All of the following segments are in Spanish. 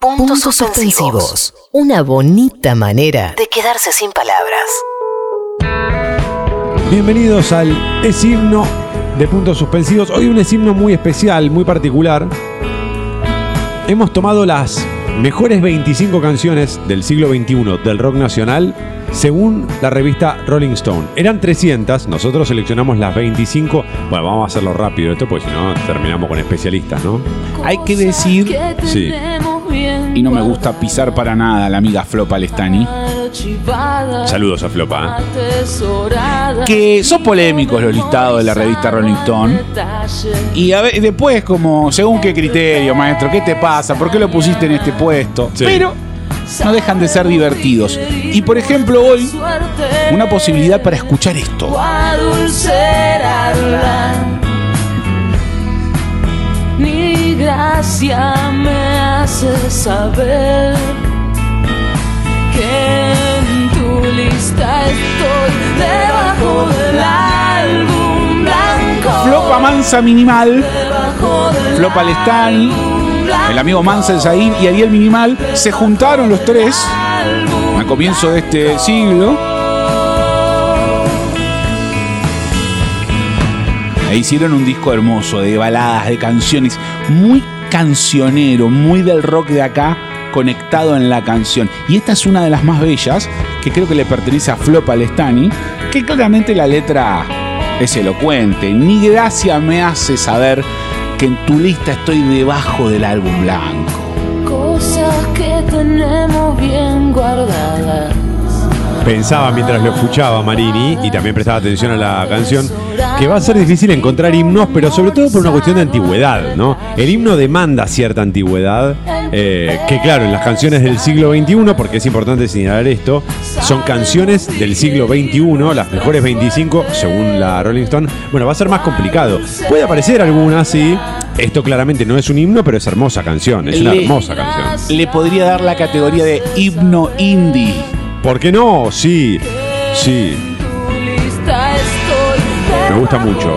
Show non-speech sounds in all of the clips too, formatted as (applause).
Puntos suspensivos. Una bonita manera de quedarse sin palabras. Bienvenidos al Es Himno de Puntos Suspensivos. Hoy un Es Himno muy especial, muy particular. Hemos tomado las mejores 25 canciones del siglo XXI del rock nacional según la revista Rolling Stone. Eran 300, nosotros seleccionamos las 25. Bueno, vamos a hacerlo rápido esto, porque si no terminamos con especialistas, ¿no? Hay que decir, Sí. Y no me gusta pisar para nada a la amiga Flo Palestani, Saludos a Flopa. ¿eh? que son polémicos los listados de la revista Rolling Stone. Y a ver, después, como, según qué criterio, maestro, ¿qué te pasa? ¿Por qué lo pusiste en este puesto? Sí. Pero no dejan de ser divertidos. Y por ejemplo, hoy, una posibilidad para escuchar esto. Gracia me hace saber que en tu lista estoy debajo del álbum blanco. Flopa Mansa Minimal, Debajo del Flo Palestani, álbum blanco. el amigo Mansa Zain y Ariel Minimal se juntaron los tres a comienzo de este siglo. E hicieron un disco hermoso de baladas, de canciones, muy cancionero, muy del rock de acá, conectado en la canción. Y esta es una de las más bellas, que creo que le pertenece a Flo Palestani, que claramente la letra es elocuente. Ni gracia me hace saber que en tu lista estoy debajo del álbum blanco. Cosas que tenemos bien guardadas. Pensaba mientras lo escuchaba Marini y también prestaba atención a la canción que va a ser difícil encontrar himnos, pero sobre todo por una cuestión de antigüedad, ¿no? El himno demanda cierta antigüedad, eh, que claro, en las canciones del siglo XXI, porque es importante señalar esto, son canciones del siglo XXI, las mejores 25 según la Rolling Stone. Bueno, va a ser más complicado. Puede aparecer alguna, sí. Esto claramente no es un himno, pero es hermosa canción, es una hermosa canción. Le podría dar la categoría de himno indie. ¿Por qué no? Sí, sí. Me gusta mucho.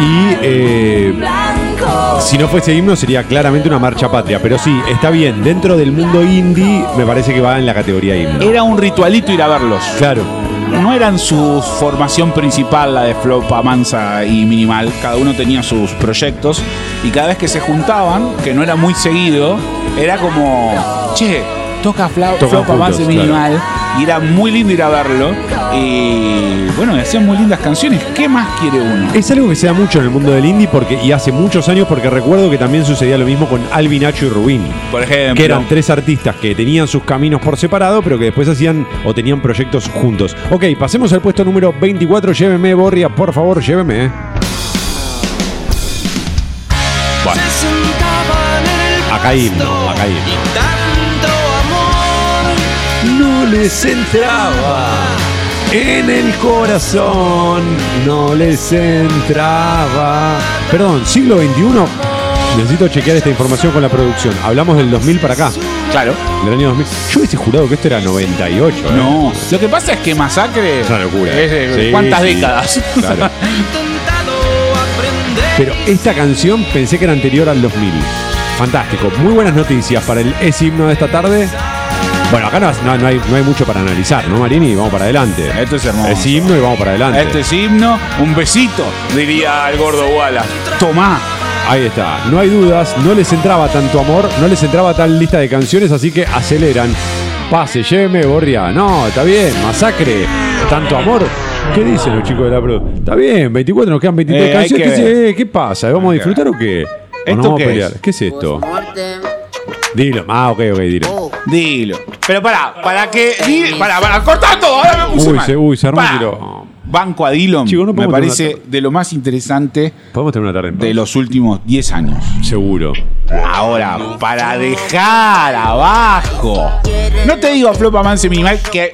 Y eh, si no fuese himno sería claramente una marcha patria. Pero sí, está bien. Dentro del mundo indie me parece que va en la categoría himno. Era un ritualito ir a verlos. Claro. No eran su formación principal la de Flopa, Mansa y Minimal. Cada uno tenía sus proyectos. Y cada vez que se juntaban, que no era muy seguido, era como, che, toca Fla- Tocan Flopa, juntos, Mansa y claro. Minimal. Y era muy lindo ir a verlo. Y bueno, hacían muy lindas canciones. ¿Qué más quiere uno? Es algo que se da mucho en el mundo del indie porque, y hace muchos años porque recuerdo que también sucedía lo mismo con Alvin Nacho y Rubín. Por ejemplo, Que eran tres artistas que tenían sus caminos por separado, pero que después hacían o tenían proyectos juntos. Ok, pasemos al puesto número 24. Lléveme, Borria, por favor, lléveme. eh. Bueno, acá himno, acá himno. No les entraba en el corazón, no les entraba. Perdón, siglo XXI. Necesito chequear esta información con la producción. Hablamos del 2000 para acá, claro. del año 2000. Yo hubiese jurado que esto era 98. ¿eh? No, lo que pasa es que Masacre Es una locura. es de Sí, cuántas sí, décadas. claro. Pero esta canción pensé que era anterior al 2000. Fantástico. Muy buenas noticias para el es himno de esta tarde. Bueno, acá no, no- no hay, no hay mucho para analizar, ¿no, Marini? Vamos para adelante. Esto es hermoso. Es himno y vamos para adelante. Este es himno, un besito, diría el gordo Wallace. Tomá. Ahí está. No hay dudas. No les entraba tanto amor. No les entraba tal lista de canciones, así que aceleran. Pase, lléveme, Borria. No, está bien. Masacre. Tanto amor. ¿Qué dicen los chicos de la pro? Está bien, 24, nos quedan 23 Eh, canciones. que ¿Qué, ver. se- ¿Qué pasa? ¿Vamos a disfrutar o qué? ¿O ¿Esto nos vamos qué a pelear? es? ¿Qué es esto? Dilo. Ah, ok, ok, dilo. Dilo. Pero pará, para que. di- Para, para, cortar todo, ahora me puse Uy, mal. se- uy, se armó Pará. quilombo. Banco a Dillon Chico, no me podemos parece de lo más interesante Podemos tener una tarde en paz. de los últimos 10 años. Seguro. Ahora, para dejar abajo. No te digo Flopa Manse Minimal que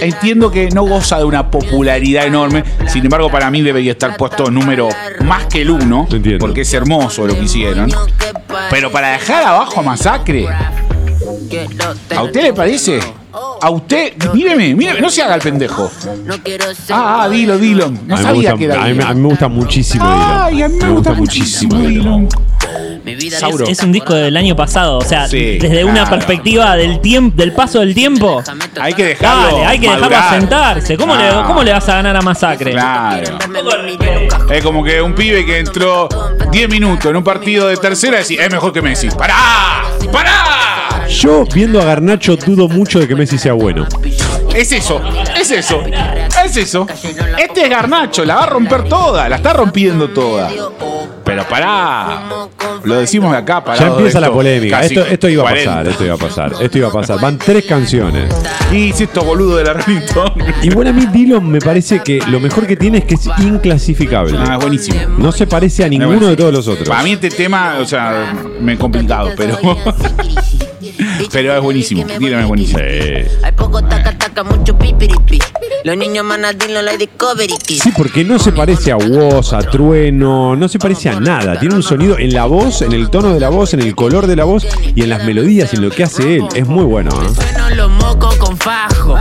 entiendo que no goza de una popularidad enorme. Sin embargo, para mí debería estar puesto número más que el uno. Entiendo. Porque es hermoso lo que hicieron. Pero para dejar abajo a Masacre, ¿a usted le parece? A usted, míreme, míreme, no se haga el pendejo. No quiero ser Ah, ah, dilo, dilo. No sabía gusta, que era a, mí, Dylan. a mí me gusta muchísimo Ay, a mí me, gusta muchísimo Dylan. Dylan. mi vida. Sauro. Es un disco del año pasado, o sea, Sí, desde una claro. perspectiva del tiempo, del paso del tiempo. Hay que dejarlo. Dale, hay que dejarlo madurar. sentarse. ¿Cómo, le, Claro. ¿Cómo le vas a ganar a Masacre? Claro. Es como que un pibe que entró 10 minutos en un partido de tercera decir, es mejor que Messi. ¡Pará! ¡Pará! Yo, viendo a Garnacho, dudo mucho de que Messi sea bueno. Es eso, es eso, es eso. Este es Garnacho, la va a romper toda, la está rompiendo toda. Pero pará, lo decimos de acá, pará. Ya empieza la polémica. Esto, esto iba a pasar, esto iba a pasar, esto iba a pasar. Van tres canciones. Y si estos boludos de la Rolling Stone. Y bueno, a mí Dylan me parece que lo mejor que tiene es que es inclasificable. Ah, es buenísimo. No se parece a ninguno de todos los otros. Para mí este tema, o sea, me he complicado, pero. (laughs) pero es buenísimo. Dylan es buenísimo. Hay poco taca taca, mucho pipiripi. Los niños manadín, la Discovery. Sí, porque no se parece a Woz, a Trueno, no se parece a nada. Tiene un sonido en la voz, en el tono de la voz, en el color de la voz y en las melodías y en lo que hace él. Es muy bueno. ¿eh? Sueno los mocos con fajo.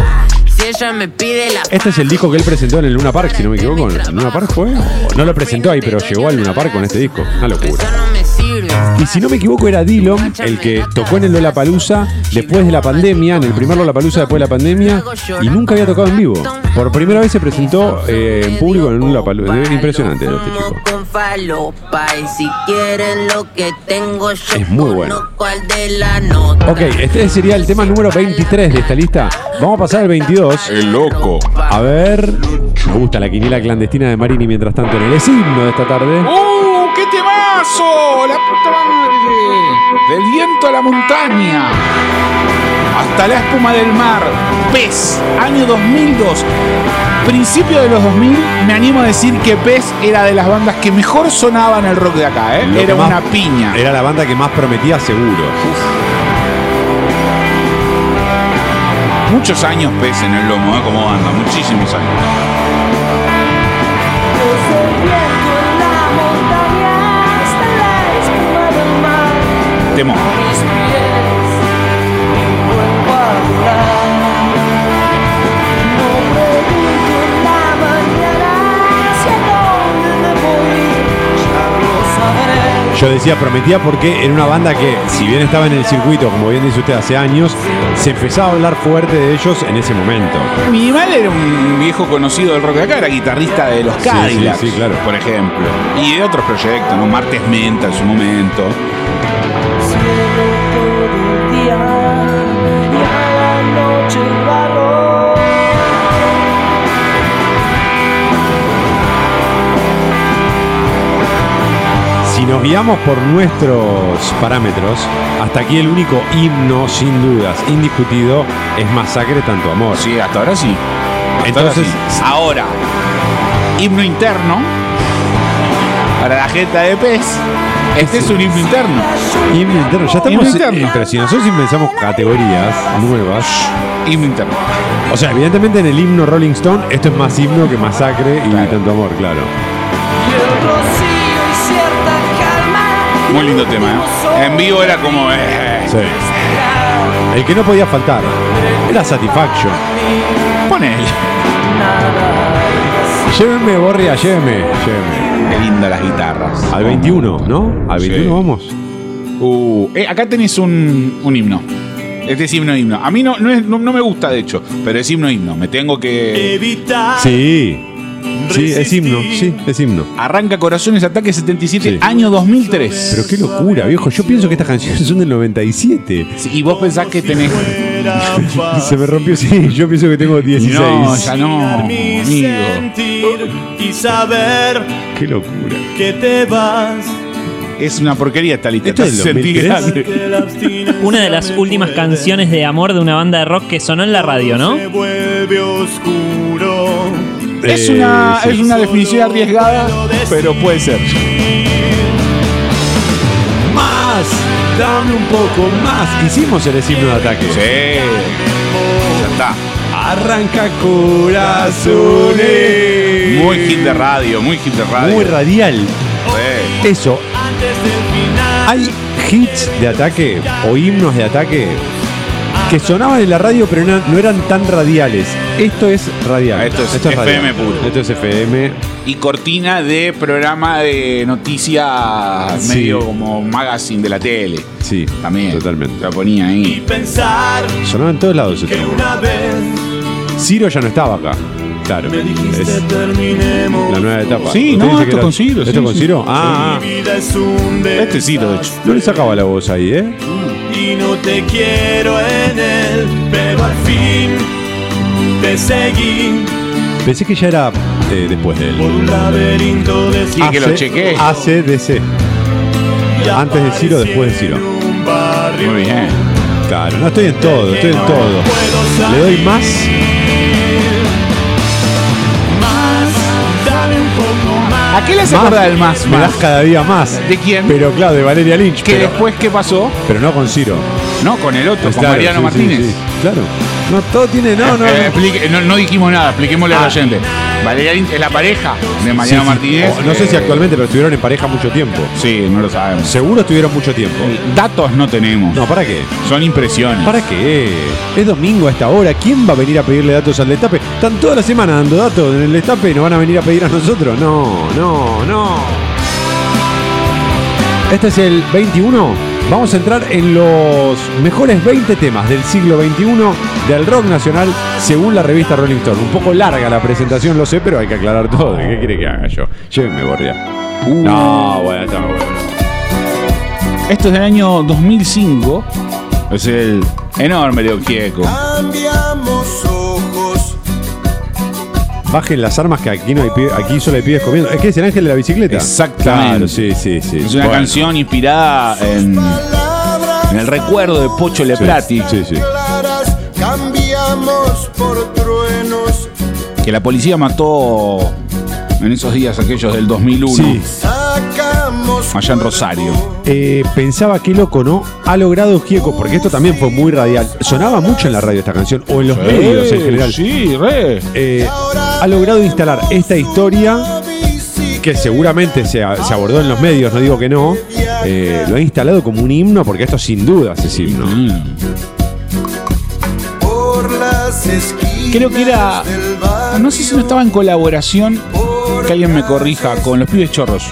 Si ella me pide la. Este es el disco que él presentó en el Luna Park, si no me equivoco. ¿En Luna Park fue? No lo presentó ahí, pero llegó al Luna Park con este disco. Una locura. Y si no me equivoco, era Dillon el que tocó en el Lollapalooza después de la pandemia, en el primer Lollapalooza después de la pandemia, y nunca había tocado en vivo. Por primera vez se presentó eh, en público en un Lollapalooza. Impresionante este lo yo Es muy bueno. Ok, este sería el tema número 23 de esta lista. Vamos a pasar al 22. El loco. A ver. Me gusta la quiniela clandestina de Marini mientras tanto en el himno de esta tarde. ¡Uh! ¡Qué temazo! ¡La puta madre! Del viento a la montaña. Hasta la espuma del mar. Pez, año 2002. Principio de los 2000, me animo a decir que Pez era de las bandas que mejor sonaba en el rock de acá, ¿eh? Lo Era que más- una piña. Era la banda que más prometía seguro. Muchos años Pez en el lomo, ¿eh? Como banda, muchísimos años. Decía prometía porque era una banda que, si bien estaba en el circuito, como bien dice usted, hace años, se empezaba a hablar fuerte de ellos en ese momento. Minimal era un viejo conocido del rock de acá, era guitarrista de los Sí, Cadillacs, sí, sí, claro. por ejemplo. Y de otros proyectos, ¿no? Martes Menta en su momento. Si nos guiamos por nuestros parámetros, hasta aquí el único himno, sin dudas, indiscutido, es Masacre Tanto Amor. Sí, hasta ahora sí. Hasta Entonces- ahora, sí. ahora, himno interno para la jeta de pez. Este es un himno interno. Himno interno, ya estamos. Interno. pero si nosotros inventamos categorías nuevas, Himno interno. o sea, evidentemente en el himno Rolling Stone, esto es más himno que Masacre y. Tanto Amor, claro. Muy lindo tema, ¿eh? En vivo era como. eh, Sí. El que no podía faltar era Satisfaction. Ponele. Llévenme, Borria, llévenme, llévenme. Qué linda las guitarras. Al 21, ¿no? Al Sí. 21 vamos. Uh, eh, acá tenés un, un himno. Este es himno himno. A mí no, no, es- no- no me gusta, de hecho, pero es himno himno. Me tengo que. Sí. Sí, es himno, sí, es himno. Arranca Corazones Ataque 77, Sí. año 2003. Pero qué locura, viejo. Yo pienso que estas canciones son del 97. Sí, Y vos pensás que tenés. (laughs) Se me rompió, sí. Yo pienso que tengo 16. No, ya no, amigo. y saber Qué locura. que te vas. Es una porquería esta lista. ¿Esto Te es hace del sentir 2003? grande. Que la abstinencia Una de las últimas canciones de amor de una banda de rock que sonó en la radio, ¿no? Se vuelve oscuro. Es una, sí. es una definición arriesgada, pero puede ser. Más, dame un poco más. Hicimos el himno de ataque. Sí. Ya está. Arranca corazones. Muy hit de radio, muy hit de radio. Muy radial. Sí. Eso. Hay hits de ataque o himnos de ataque que sonaban en la radio, pero no, no eran tan radiales. Esto es radial. Ah, esto es FM radial. puro. Esto es FM. Y cortina de programa de noticias Sí. medio como magazine de la tele. Sí, También. Totalmente. La ponía Y ahí. pensar Sonaba en todos lados esto. una vez Ciro ya no estaba acá. Claro. me dijiste Es terminemos. la nueva etapa. Sí, ¿Usted no, esto con Ciro, ¿Esto sí, con sí. Ciro? Ah, Mi vida es un Este Ciro, de hecho. ah. no le sacaba la voz ahí, ¿eh? y no te quiero en él, pero al fin te seguí Pensé que ya era eh, después de por él. un laberinto de Sí, que lo chequee. ACDC. Antes de Ciro, después de Ciro. Muy bien. Claro, no estoy en todo, estoy en todo. Le doy más. más, dame un poco más. ¿A qué le hace Más, acordar el más? Me más? das cada día más. ¿De quién? Pero claro, de Valeria Lynch. que pero, después, ¿qué pasó? pero no con Ciro. No, con el otro, con Claro, Mariano sí, Martínez. sí, sí. Claro. No, todo tiene. No, no. Eh, no. explique- no, no dijimos nada, expliquémosle Ah. al oyente. Valeria Lynch es la pareja de Sí, Mariano sí. Martínez. O no sé si eh, actualmente, pero estuvieron en pareja mucho tiempo. Sí, no lo sabemos. Seguro estuvieron mucho tiempo. Datos no tenemos. No, ¿para qué? Son impresiones. ¿Para qué? Es domingo a esta hora. ¿Quién va a venir a pedirle datos al destape? Están toda la semana dando datos en el destape y nos van a venir a pedir a nosotros. No, no, no. Este es el 21. Vamos a entrar en los mejores 20 temas del siglo XXI del rock nacional según la revista Rolling Stone. Un poco larga la presentación, lo sé, pero hay que aclarar todo. ¿Qué quiere que haga yo? Llévenme, Borria. Uh. No, bueno, está muy bueno. Esto es del año 2005. Es el enorme Leo Gieco. Cambiamos Bajen las armas que aquí no hay aquí solo hay pibes comiendo. Es que es el ángel de la bicicleta. Exactamente. Claro, sí, sí, sí. Es una Bueno, canción inspirada en, en el recuerdo de Pocho Leplati, Sí, sí. Cambiamos por truenos. que la policía mató en esos días aquellos del 2001, Sí. Allá en Rosario. Eh, pensaba qué loco, ¿no? Ha logrado Gieco, porque esto también fue muy radial. Sonaba mucho en la radio esta canción, o en los medios en general. Sí, re. Eh, ha logrado instalar esta historia que seguramente se, se abordó en los medios, no digo que no. eh, lo ha instalado como un himno, porque esto sin duda es himno. Mm. por las esquinas Creo que era. No sé si no estaba en colaboración, que alguien me corrija, con los pibes chorros.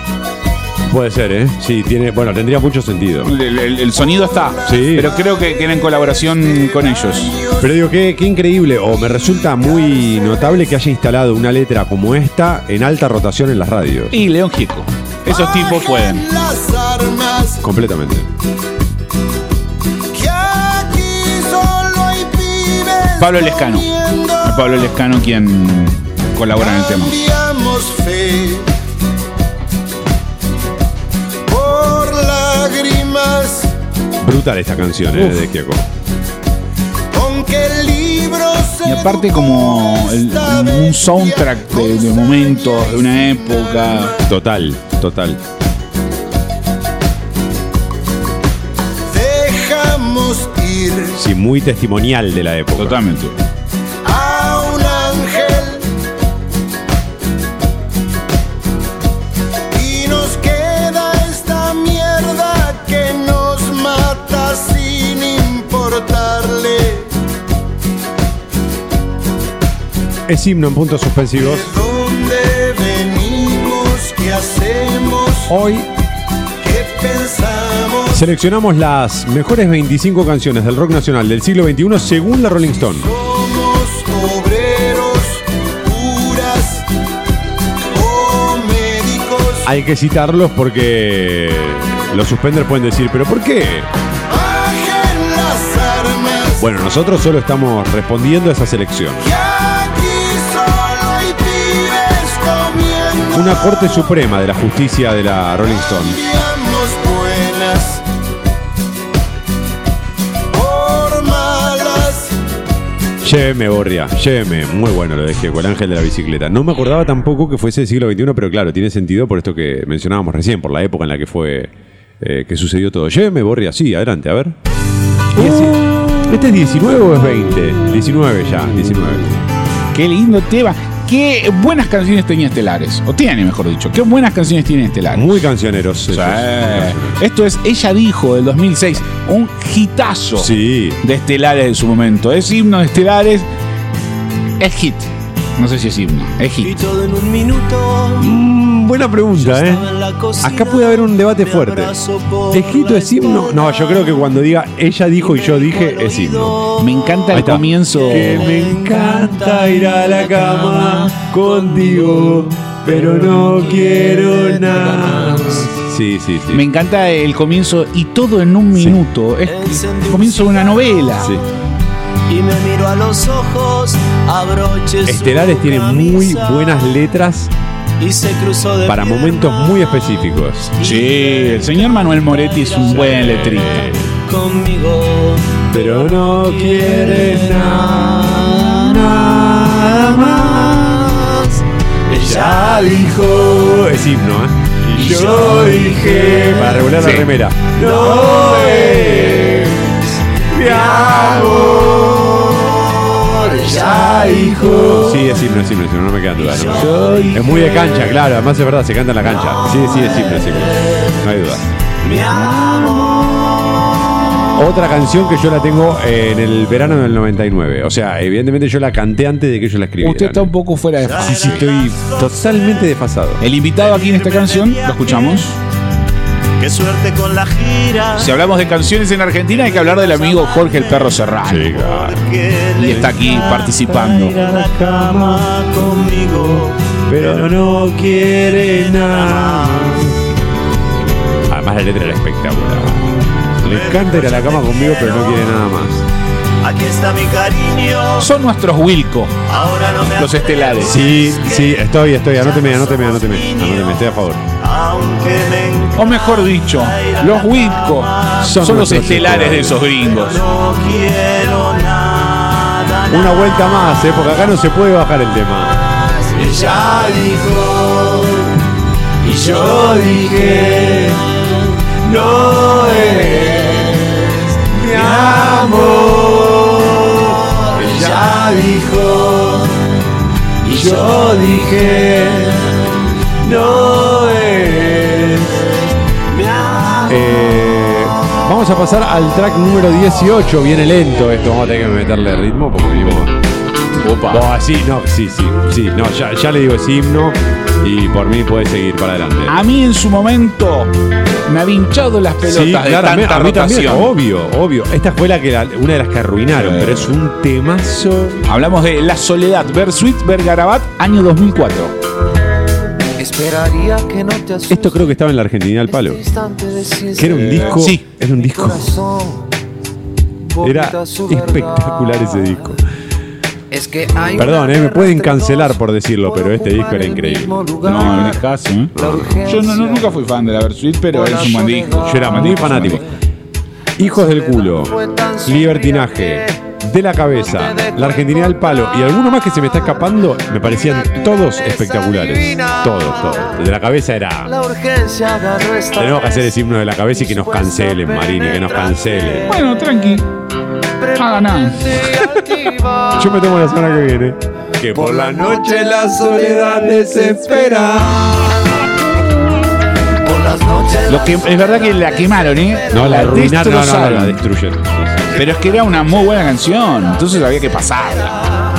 Puede ser, ¿eh? Sí, tiene, bueno, tendría mucho sentido. El, el- el sonido está, Sí. pero creo que, que era en colaboración con ellos. Pero digo, qué, qué increíble, o me resulta muy notable que haya instalado una letra como esta en alta rotación en las radios. Y León Gieco. Esos tipos pueden. Las armas Completamente. que aquí solo hay pibes. Pablo Lescano. Pablo Lescano quien colabora en el tema. Cambiamos fe Brutal esta canción, ¿eh? De se Y aparte como el- un soundtrack de, de momentos, de una época. Total, total. dejamos ir Sí, muy testimonial de la época. Totalmente. Es himno en puntos suspensivos. de dónde venimos, qué hacemos, Hoy qué pensamos. seleccionamos las mejores 25 canciones del rock nacional del siglo XXI según la Rolling Stone. Somos obreros, curas o médicos. Hay que citarlos porque los suspenders pueden decir, ¿pero por qué? Bajen las armas. Bueno, nosotros solo estamos respondiendo a esa selección. Una Corte Suprema de la Justicia de la Rolling Stone. Lléveme, Borria, lléveme. Muy bueno lo de Gieco, el ángel de la bicicleta. No me acordaba tampoco que fuese el siglo XXI, pero claro, tiene sentido por esto que mencionábamos recién, por la época en la que fue, eh, que sucedió todo. Lléveme, Borria, sí, adelante, a ver. Y ese- ¿Este es 19 o es 20? 19 ya, 19. Qué lindo tema. Qué buenas canciones tenía Estelares. O tiene, mejor dicho. Qué buenas canciones tiene Estelares. Muy cancioneros. Sí. Esto es Ella Dijo del 2006. Un hitazo Sí. de Estelares de su momento. Es himno de Estelares. Es hit. No sé si es himno. Es Y hit. todo en un minuto. Mm, buena pregunta, ¿eh? Acá puede haber un debate fuerte. por ¿Es himno? No, yo creo que cuando diga ella dijo y yo dije, es himno. Me encanta el comienzo. Que me encanta ir a la cama contigo, pero no quiero nada. Sí, sí, sí. Me encanta el comienzo y todo en un minuto. Es el comienzo de una novela. Sí. Y me miro a los ojos, abroches. su Estelares tiene muy buenas letras Y se cruzó de para momentos muy específicos. Sí, el señor Manuel Moretti es un buen letrista. conmigo. Pero no quiere nada, nada más. Ella dijo. Es himno, ¿eh? Y yo dije. Para regular la remera. No es mi amor. Ella dijo. Sí, es himno, es himno, no me quedan dudas. no. Es muy de cancha, claro. Además es verdad, se canta en la cancha. Sí, sí, es es himno. No hay duda. Otra canción que yo la tengo en el verano del 99. O sea, evidentemente yo la canté antes de que yo la escribiera. Usted está un poco fuera de Sí, fase. sí, estoy totalmente desfasado. El invitado aquí en esta canción, lo escuchamos. Qué suerte con la gira. Si hablamos de canciones en Argentina, hay que hablar del amigo Jorge el Perro Serrano. Sí, claro. Y está aquí participando. ir a la cama conmigo. Pero no quiere nada. Además la letra era espectacular. Le encanta ir a la cama conmigo, pero no quiere nada más. Aquí está mi cariño. Son nuestros Wilco, Ahora no me los estelares. Sí, sí, estoy, estoy. Anóteme, anóteme, anóteme. Anóteme, estoy a favor. Aunque me O mejor dicho, los Wilco son, Son los estelares de esos gringos. no quiero nada. Una vuelta más, ¿eh? porque acá no se puede bajar el tema. Ella dijo y yo dije no es mi amor. Ella dijo y yo dije no es mi amor. Eh, vamos a pasar al track número 18. Viene lento esto. Vamos a tener que meterle ritmo porque venimos. Opa. No, sí, no, sí, sí, sí. No, ya, ya le digo es himno y por mí puede seguir para adelante. A mí en su momento me había hinchado las pelotas Sí, de claro, a mí- tanta a mí también, rotación. obvio, obvio. Esta fue la que la- una de las que arruinaron, pero es un temazo. Hablamos de La Soledad, Bersuit, Bergarabat, año 2004. Esperaría que no te asustes Esto creo que estaba en la Argentina al palo. este Que era un disco. Sí. Era un disco. Era espectacular ese disco. Es que hay Perdón, eh, me pueden cancelar por decirlo, pero este disco era increíble. No, no es caso, ¿eh? Yo no, no- nunca fui fan de la Bersuit, pero es un buen disco. Yo era muy fanático. Hijos del culo, libertinaje, de la cabeza, la Argentina al palo y alguno más que se me está escapando, me parecían todos espectaculares. Todos, todos. El de la cabeza era. La urgencia agarró esta Tenemos que hacer ese himno de la cabeza y que nos cancelen, Marini, que nos cancelen. Bueno, tranqui. Haga nada. Yo me tomo la semana que viene. Que por la noche la soledad desespera. Lo que, es verdad que la quemaron, ¿eh? No, la arruinaron, no, la destruyen. Pero es que era una muy buena canción, entonces había que pasarla.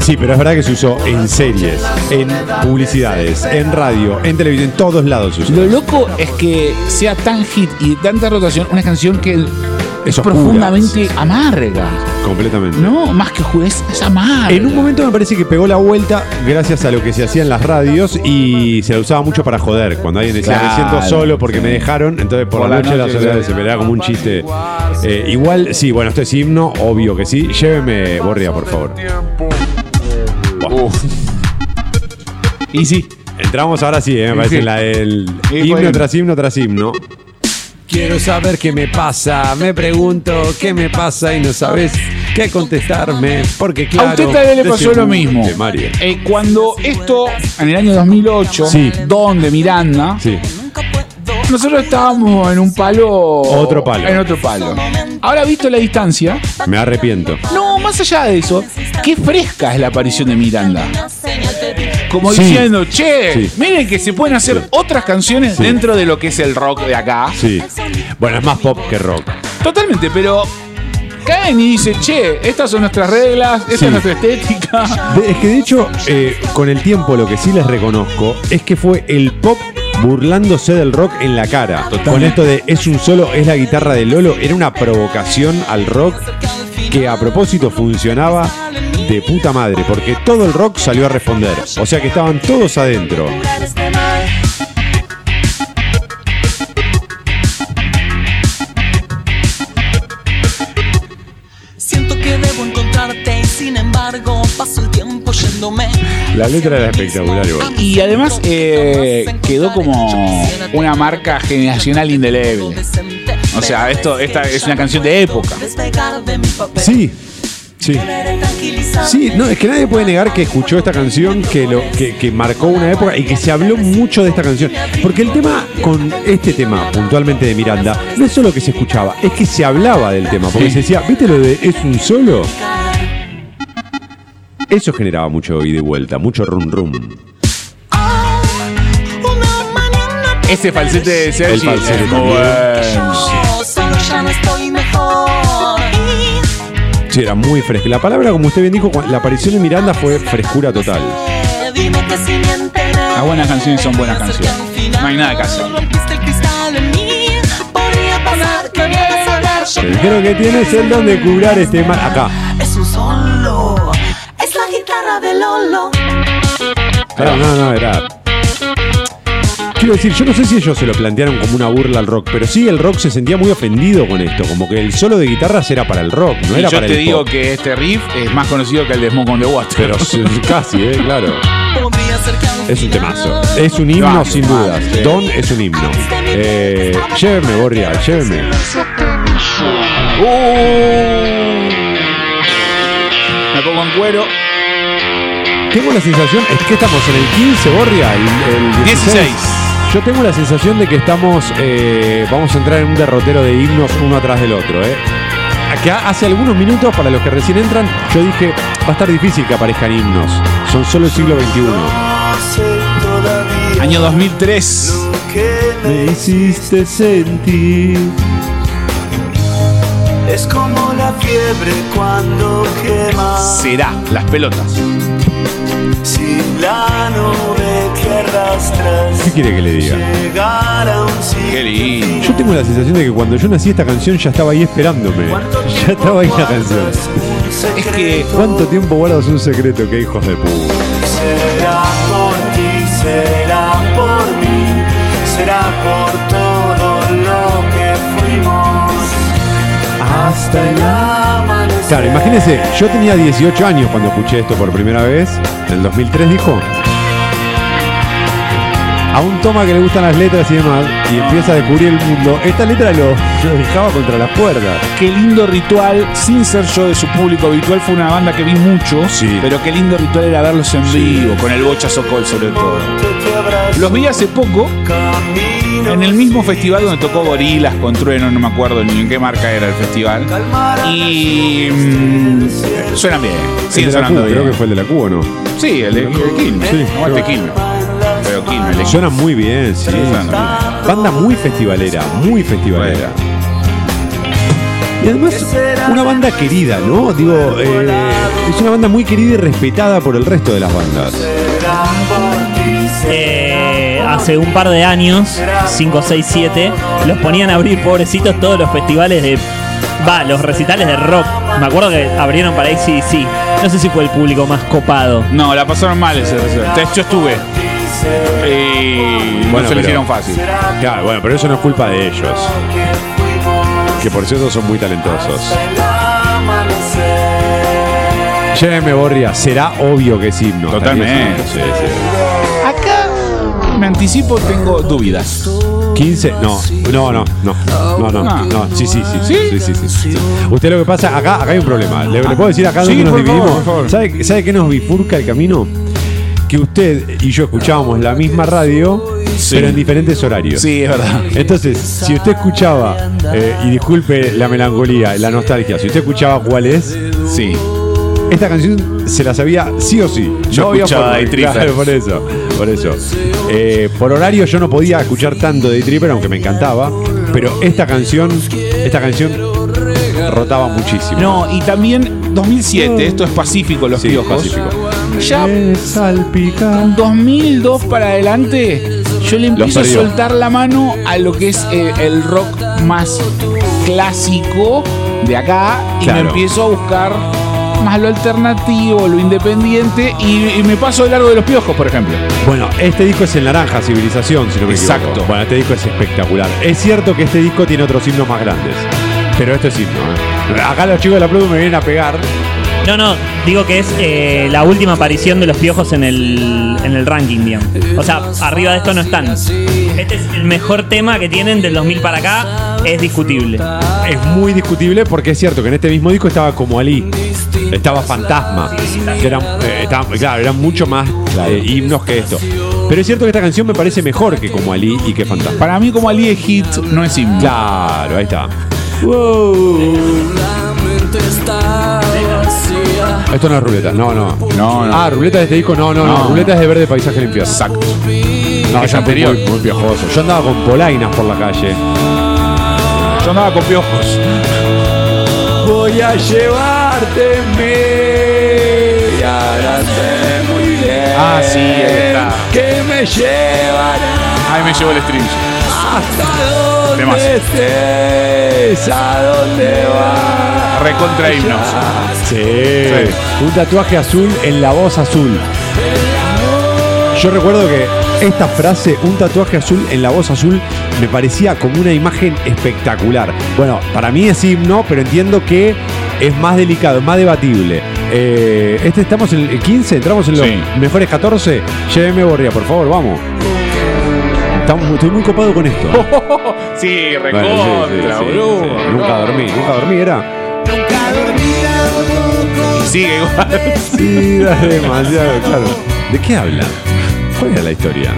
Sí, pero es verdad que se usó en series, en publicidades, en radio, en televisión, en todos lados se usó. Lo loco es que sea tan hit y tanta rotación, una canción que es oscura. profundamente amarga. Completamente. No, más que juez, es amarga. En un momento me parece que pegó la vuelta gracias a lo que se hacía en las radios y se la usaba mucho para joder. Cuando alguien decía me siento solo porque me dejaron, entonces por, la, noche, la soledad se me da como un chiste. Eh, igual, sí, bueno, esto es himno, obvio que sí. Lléveme, Borria, por favor. Uf. Y sí, Entramos ahora sí, eh, me parece la del Sí, himno tras himno tras himno. Quiero saber qué me pasa, me pregunto qué me pasa y no sabes qué contestarme, porque claro... a usted vez le pasó lo mismo. Eh, cuando esto, en el año 2008, Sí. donde Miranda, Sí. nosotros estábamos en un palo. Otro palo. En otro palo. Ahora, visto la distancia, Me arrepiento. no, más allá de eso, qué fresca es la aparición de Miranda. Como Sí. diciendo, che, Sí. miren que se pueden hacer otras canciones dentro de lo que es el rock de acá. Sí. Bueno, es más pop que rock. Totalmente, pero caen y dicen, che, estas son nuestras reglas, esta Sí. es nuestra estética. De- es que de hecho, eh, con el tiempo lo que sí les reconozco es que fue el pop burlándose del rock en la cara. Con esto de es un solo, es la guitarra de Lolo, era una provocación al rock que a propósito funcionaba de puta madre, porque todo el rock salió a responder. O sea que estaban todos adentro. Siento que debo encontrarte y sin embargo paso el tiempo yéndome. La letra era espectacular igual. Y además eh, quedó como una marca generacional indeleble. O sea, esto, esta es una canción de época. Sí, sí. Sí, no, es que nadie puede negar que escuchó esta canción, que, lo, que, que marcó una época y que se habló mucho de esta canción. Porque el tema con este tema, puntualmente de Miranda, no es solo que se escuchaba, es que se hablaba del tema. Porque Sí. se decía, ¿viste lo de es un solo? Eso generaba mucho ida y vuelta, mucho rum rum. Ese falsete de Sergi El falsete es muy bueno. Era muy fresca. La palabra, como usted bien dijo, la aparición de Miranda fue frescura total. Las buenas canciones son buenas canciones. No hay nada que hacer. El Creo que tienes el don de curar este mal. Acá. Es un solo. Es la guitarra de Lolo. No, no, era. Quiero decir, yo no sé si ellos se lo plantearon como una burla al rock, pero sí el rock se sentía muy ofendido con esto, como que el solo de guitarras era para el rock, no Y era yo para te el digo pop. que este riff es más conocido que el de Smoke on the Water. Pero (laughs) casi, eh, claro. Es un temazo. Es un himno Vamos, sin dudas. sí. Don es un himno. Eh, lléveme, Borria, lléveme. Me pongo en cuero. Tengo la sensación, es que estamos en el 15, Borria, el, el 16. 16. Yo tengo la sensación de que estamos, eh, vamos a entrar en un derrotero de himnos uno atrás del otro. ¿eh? Acá hace algunos minutos, para los que recién entran, yo dije, va a estar difícil que aparezcan himnos. Son solo el siglo XXI. Año 2003. Me hiciste sentir. Es como la fiebre cuando quema Será las pelotas. sin la. ¿Qué quiere que le diga? Qué lindo. Yo tengo la sensación de que cuando yo nací esta canción ya estaba ahí esperándome. (laughs) Ya estaba ahí la canción. Es que ¿Cuánto tiempo guardas un secreto? Qué hijos de puta. será por ti, será por mí, será por todo lo que fuimos hasta el amanecer. Claro, imagínense, yo tenía 18 años cuando escuché esto por primera vez, en el 2003 dijo. A un toma que le gustan las letras y demás, y empieza a descubrir el mundo. Esta letra lo, lo dejaba contra las cuerdas. qué lindo ritual, sin ser yo de su público habitual, fue una banda que vi mucho, Sí. pero qué lindo ritual era verlos en vivo, con el Bocha Socol sobre todo. Los vi hace poco en el mismo festival donde tocó Gorilas con Trueno, no me acuerdo ni en qué marca era el festival. Y mm, suenan bien, siguen sonando Q, bien. creo que fue el de la ¿o no? Sí, el de el de Quilmes. Sí. Quilmes. Quilmes. Suena muy bien, sí. Banda muy festivalera, muy festivalera. Y además, una banda querida, ¿no? Digo, eh, es una banda muy querida y respetada por el resto de las bandas. Eh, hace un par de años, 5, 6, 7, los ponían a abrir pobrecitos todos los festivales de. Va, los recitales de rock. Me acuerdo que abrieron para ACDC. No sé si fue el público más copado. No, la pasaron mal ese recital. De hecho, yo estuve. Y Bueno, no se pero- lo hicieron fácil. Claro, bueno, pero eso no es culpa de ellos. Que por cierto son muy talentosos. Lléveme, Borria, será obvio que es himno. Totalmente. Sí, sí. Acá me anticipo, tengo dudas. 15, no, no, no, no, no, no, No. no, sí, sí, sí, sí, sí, sí, sí. Usted lo que pasa, acá, acá hay un problema. Le, le puedo decir acá Sí, dónde nos por favor, dividimos. por favor. ¿Sabe, ¿Sabe qué nos bifurca el camino? Que usted y yo escuchábamos la misma radio, pero en diferentes horarios. Sí, es verdad. Entonces, si usted escuchaba, eh, y disculpe la melancolía, la nostalgia, si usted escuchaba cuál es, Sí. esta canción se la sabía sí o sí. Yo había escuchaba Tripper. Claro, por eso. Por eso. Eh, por horario yo no podía escuchar tanto de Tripper, aunque me encantaba. Pero esta canción, esta canción rotaba muchísimo. No, y también 2007, esto es Pacífico, Los Sí, Piojos. Pacífico. Ya salpica. 2002 para adelante, yo le empiezo a soltar la mano a lo que es eh, el rock más clásico de acá y Claro. me empiezo a buscar más lo alternativo, lo independiente y, y me paso de largo de los piojos, por ejemplo. Bueno, este disco es el Naranja Civilización, si no me Exacto. equivoco. Bueno, este disco es espectacular. Es cierto que este disco tiene otros himnos más grandes. Pero esto es himno, ¿eh? Acá los chicos de la Produ me vienen a pegar. No, no, digo que es eh, la última aparición de los piojos en el, en el ranking, digamos. O sea, arriba de esto no están. Este es el mejor tema que tienen del 2000 para acá, es discutible. Es muy discutible porque es cierto que en este mismo disco estaba como Ali, estaba Fantasma, que eran, eh, estaban- claro, eran mucho más eh, himnos que esto. Pero es cierto que esta canción me parece mejor que como Ali y que Fantasma. Para mí, como Ali es hit, no es himno. Claro, ahí está. Esto no es ruleta, no, no. No, no. Ah, ruleta de este disco, no, no, no. No. Ruleta es de verde paisaje infierno. Exacto. No, Es ya anterior. Muy, muy piojoso. Yo andaba con polainas por la calle. Yo andaba con piojos. Voy a llevarte y ahora muy bien Ah, sí, ahí está. que me llevará Ahí me llevo el estribillo. Hasta Temazo. estés, a dónde vas. Recontra himnos. Sí. Un tatuaje azul en la voz azul. Yo recuerdo que esta frase, un tatuaje azul en la voz azul, me parecía como una imagen espectacular. Bueno, para mí es himno, pero entiendo que es más delicado, es más debatible. Eh, este estamos en el 15, entramos en los Sí. mejores 14. Lléveme Borria, por favor, vamos. Estamos- estoy muy copado con esto. (laughs) Sí, Bueno, sí, sí, recontra, sí, boludo. sí. Nunca dormí, nunca dormí, era. Sigue igual. Sí, da demasiado, claro. ¿De qué habla? ¿Cuál era la historia?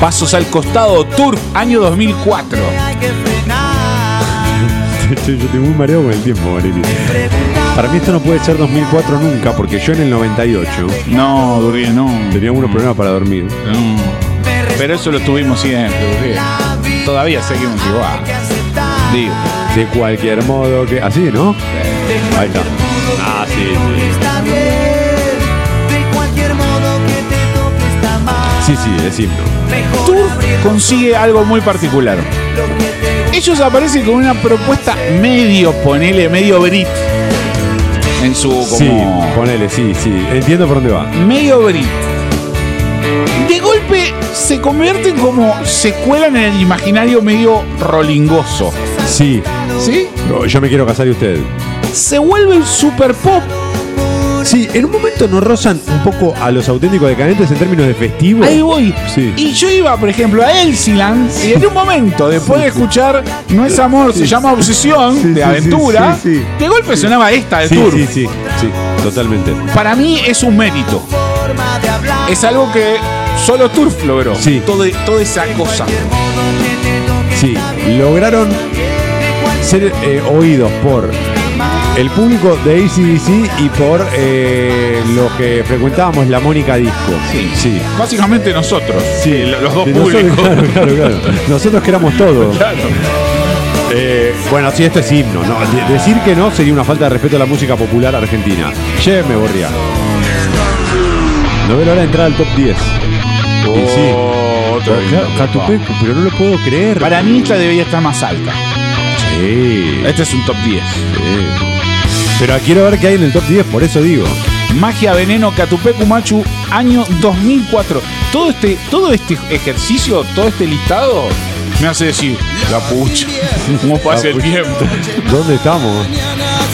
Pasos al costado, Tour, año 2004. (laughs) Yo estoy muy mareado con el tiempo, Marini. Para mí esto no puede ser 2004 nunca, porque yo en el 98 No, Durri, no. tenía algunos problemas para dormir. No. Pero eso lo tuvimos siempre, Durri. Todavía seguimos igual. Digo. De cualquier modo que. Así, ¿no? Ahí está. Ah, sí, sí. Sí, sí, es himno. Tour consigue algo muy particular. Ellos aparecen con una propuesta medio, ponele, medio Brit. En su como. Sí, ponele, sí, sí. Entiendo por dónde va. medio Brit. De golpe se convierten como se cuelan en el imaginario medio rolingoso. Sí. ¿Sí? No, Yo me quiero casar y usted. Se vuelven super pop. Sí, en un momento nos rozan un poco a los auténticos decadentes en términos de festivo. Ahí voy. Sí. Y yo iba, por ejemplo, a Elsiland y en un momento, después de escuchar No es amor, se llama obsesión, Sí, de aventura, sí, sí. de golpe sonaba esta del Sí, tour. sí, sí, sí, totalmente. Para mí es un mérito. Es algo que solo Turf logró. Sí. Todo- toda esa cosa. Sí, lograron ser eh, oídos por el público de ACDC y por eh, los que frecuentábamos la Mónica Disco. Sí. sí. Básicamente nosotros. Sí, lo- los dos nosotros, públicos. Claro, claro, claro. Nosotros que éramos todos. (laughs) Claro. Eh, bueno, sí, esto es himno. ¿no? De- decir que no sería una falta de respeto a la música popular argentina. Lléveme, Borria. No veo la hora de entrar al top 10. Y sí. Oh, otro pero no lo puedo creer. Para mí esta debería estar más alta. Sí. Este es un top 10. sí. Pero quiero ver qué hay en el top 10, por eso digo. Magia Veneno Catupecu Machu, año 2004. Todo este, todo este ejercicio, todo este listado, me hace decir, la pucha, cómo pasa el tiempo. ¿Dónde estamos?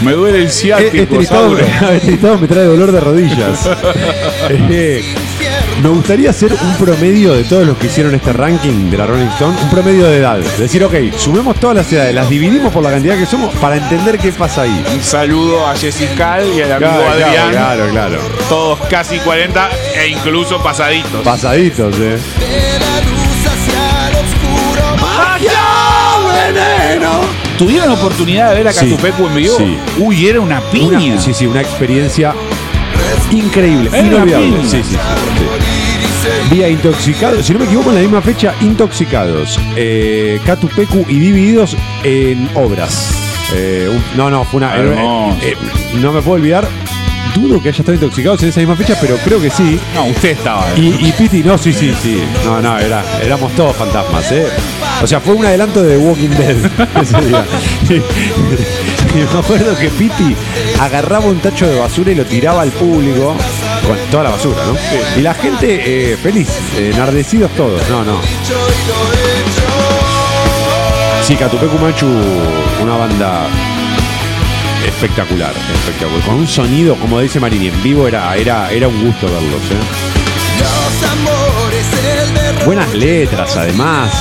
Me duele el ciático, Este listado, (laughs) este listado me trae dolor de rodillas. (laughs) Me gustaría hacer un promedio de todos los que hicieron este ranking de la Rolling Stone, un promedio de edad. Decir, ok, sumemos todas las edades, las dividimos por la cantidad que somos para entender qué pasa ahí. Un saludo a Jessica y al amigo Claro, Adrián. claro, claro. Todos casi 40 e incluso pasaditos. Pasaditos, eh. De la. ¿Tuvieron oportunidad de ver a Sí, Catupecu en vivo? sí. Uy, era una piña. Una, sí, sí, una experiencia increíble, Era una inolvidable. piña. Sí, sí, sí, sí. Vía Intoxicados, si no me equivoco, en la misma fecha, Intoxicados, eh, Catupecu y Divididos en obras. Eh, un- no, no, fue una. Hermoso. eh, no me puedo olvidar. Dudo que haya estado intoxicados en esa misma fecha, pero creo que sí. No, usted estaba. Y, y Piti, no, sí, sí, sí. No, no, era, éramos todos fantasmas, ¿eh? O sea, fue un adelanto de The Walking Dead (laughs) ese día. (laughs) Y me acuerdo que Piti agarraba un tacho de basura y lo tiraba al público con toda la basura, ¿no? Y la gente eh, feliz, eh, enardecidos todos. No, no. Sí, Catupecu Machu, una banda espectacular, espectacular. Con un sonido, como dice Marini, en vivo era, era, era un gusto verlos, ¿eh? Buenas letras, además.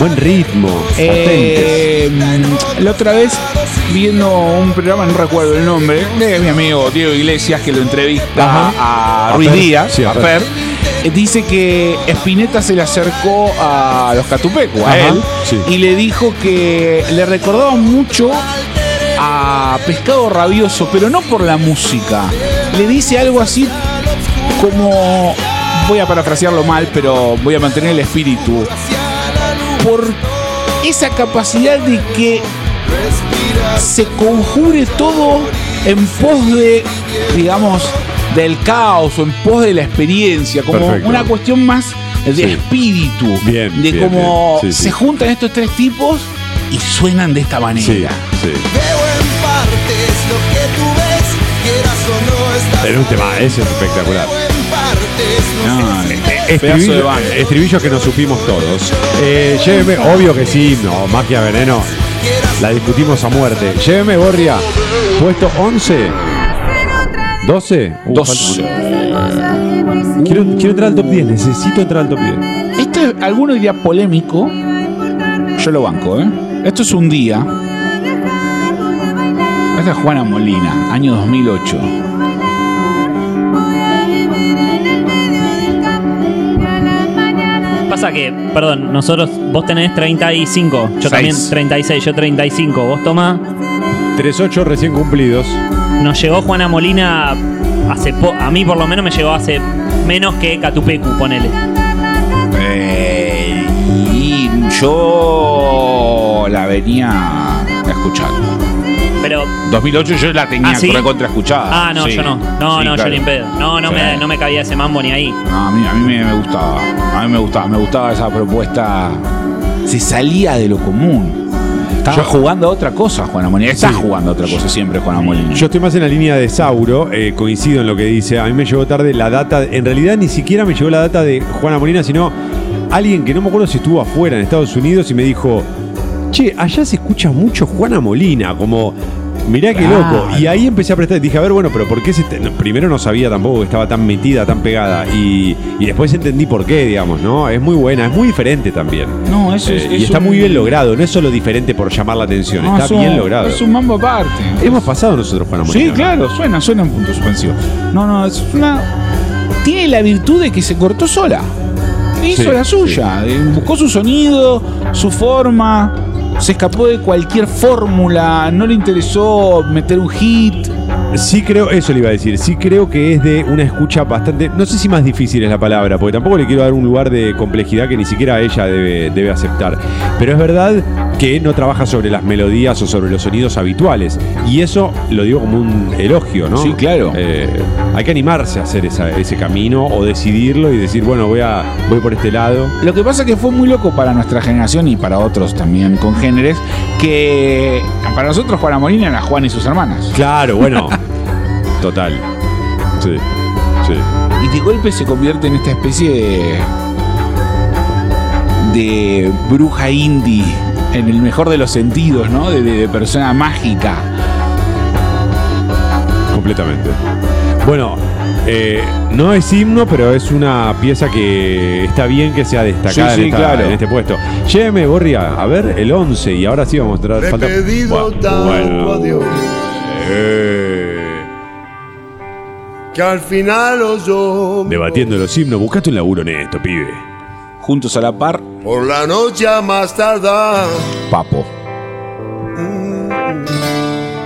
Buen ritmo. Eh, la otra vez, viendo un programa, no recuerdo el nombre, de mi amigo Diego Iglesias, que lo entrevista Ajá. a A Ruiz Fer. Díaz, Sí, a a Fer. Fer, eh, dice que Spinetta se le acercó a los Catupecu, a Ajá, él, sí. y le dijo que le recordaba mucho a Pescado Rabioso, pero no por la música. Le dice algo así como, voy a parafrasearlo mal, pero voy a mantener el espíritu, por esa capacidad de que se conjure todo en pos de, digamos, del caos o en pos de la experiencia, como Perfecto. una cuestión más de Sí. espíritu, Bien, de bien, cómo bien. Sí, se sí. juntan estos tres tipos y suenan de esta manera. Sí, sí. Veo en partes lo que tú ves, quieras o no estás. Era un tema, ese es espectacular. De Estribillo- banda. estribillos que nos supimos todos. Eh, lléveme, obvio que sí, no, magia veneno. La discutimos a muerte. Lléveme, Borria. Puesto 11. 12. Uh, 12. falta uno. Quiero, quiero entrar al top 10, necesito entrar al top 10. Esto es alguno diría polémico. Yo lo banco, ¿eh? Esto es un día. Esta es Juana Molina, año 2008. Pasa que, perdón, nosotros, vos tenés 35, yo Seis. también 36, yo 35, vos tomás. 3-8 recién cumplidos. Nos llegó Juana Molina hace po- a mí por lo menos me llegó hace menos que Catupecu, ponele. Eh, y yo la venía escuchando. Pero 2008 yo la tenía ¿Ah, sí? recontra escuchada. Ah, no, Sí. yo no. No, Sí, no, claro. yo ni en pedo. No, no, Sí. me, no me cabía ese mambo ni ahí. No, a mí, a mí me, me gustaba. A mí me gustaba. Me gustaba esa propuesta. Se salía de lo común. Estaba Yo- jugando a otra cosa, Juana Molina. Está Sí. jugando a otra cosa siempre, Juana Molina. Yo estoy más en la línea de Sauro, eh, coincido en lo que dice. A mí me llegó tarde la data, en realidad ni siquiera me llegó la data de Juana Molina, sino alguien que no me acuerdo si estuvo afuera en Estados Unidos y me dijo, che, allá se escucha mucho Juana Molina, como... Mirá qué loco. Y ahí empecé a prestar. Dije, a ver, bueno, pero ¿por qué se.? te- no, primero no sabía tampoco que estaba tan metida, tan pegada. Y, y después entendí por qué, digamos, ¿no? Es muy buena, es muy diferente también. No, eso es. Eh, y es está un- muy bien logrado. No es solo diferente por llamar la atención, No, está es un- bien logrado. Es un mambo aparte. Hemos pasado nosotros Juana Molina. Sí, claro, suena, suena en punto suspensivo. No, no, es una. Tiene la virtud de que se cortó sola. Hizo Sí, la suya. eh, Buscó su sonido, su forma. Se escapó de cualquier fórmula. No le interesó meter un hit. Sí creo, eso le iba a decir, sí creo que es de una escucha bastante, no sé si más difícil es la palabra, porque tampoco le quiero dar un lugar de complejidad que ni siquiera ella debe, debe aceptar. Pero es verdad que no trabaja sobre las melodías o sobre los sonidos habituales. Y eso lo digo como un elogio, ¿no? Sí, claro. Eh, hay que animarse a hacer esa- ese camino o decidirlo y decir, bueno, voy, a, voy por este lado. Lo que pasa es que fue muy loco para nuestra generación y para otros también congéneres, que para nosotros Juana Molina era Juan y sus hermanas. Claro, bueno. (laughs) Total. Sí, sí. Y de golpe se convierte en esta especie de. de bruja indie, en el mejor de los sentidos, ¿no? De, de- de persona mágica. Completamente. Bueno, eh, no es himno, pero es una pieza que está bien que sea destacada Sí, sí, en, esta- claro. en este puesto. Lléveme, Borria, a ver, el 11, y ahora sí vamos a mostrar. Falta- tanto bueno. Eh, que al final oyó debatiendo los himnos, buscate un laburo en esto, pibe. Juntos a la par, por la noche más tardar. Papo.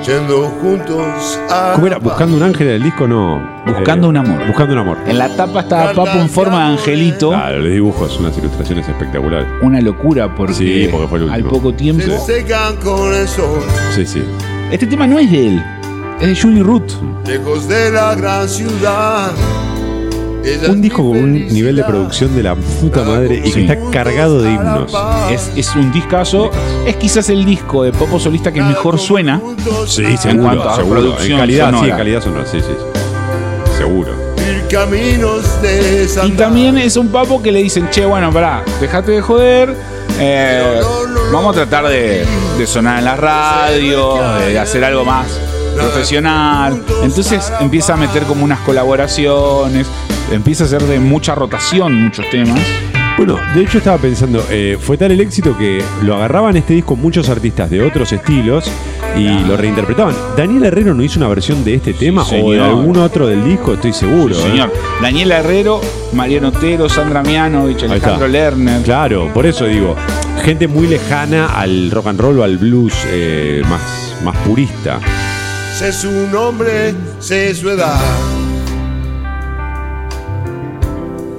Yendo juntos a ¿Cómo era? ¿Buscando un ángel en el disco? No. Buscando Eh, un amor. Buscando un amor. En la tapa estaba Papo en forma de angelito. Claro, los dibujos, unas ilustraciones espectaculares. Una locura porque, Sí, porque fue el al poco tiempo. se secan con el sol, Sí, sí. Este tema no es de él, es de Julie Root. lejos de la gran ciudad. Un disco con un nivel de producción de la puta madre y que Sí. está cargado de himnos. Es, es un discazo. Es quizás el disco de Popo Solista que mejor suena. Sí, En seguro, cuanto a seguro. En producción calidad, sí, sonora. calidad sonora, sí, sí. sí. Seguro. Ir caminos de Y también es un papo que le dicen, che, bueno, pará, dejate de joder. eh, vamos a tratar de, de sonar en la radio, de hacer algo más profesional. Entonces empieza a meter como unas colaboraciones, empieza a hacer de mucha rotación muchos temas. Bueno, de hecho estaba pensando, eh, fue tal el éxito que lo agarraban este disco muchos artistas de otros estilos y lo reinterpretaban. ¿Daniel Herrero no hizo una versión de este tema Sí, o de algún otro del disco? Estoy seguro. ¿eh? Señor, Daniela Herrero, Mariano Otero, Sandra Mianovich. Alejandro Lerner. Claro, por eso digo, gente muy lejana al rock and roll o al blues eh, más, más purista. Sé su nombre, sé su edad.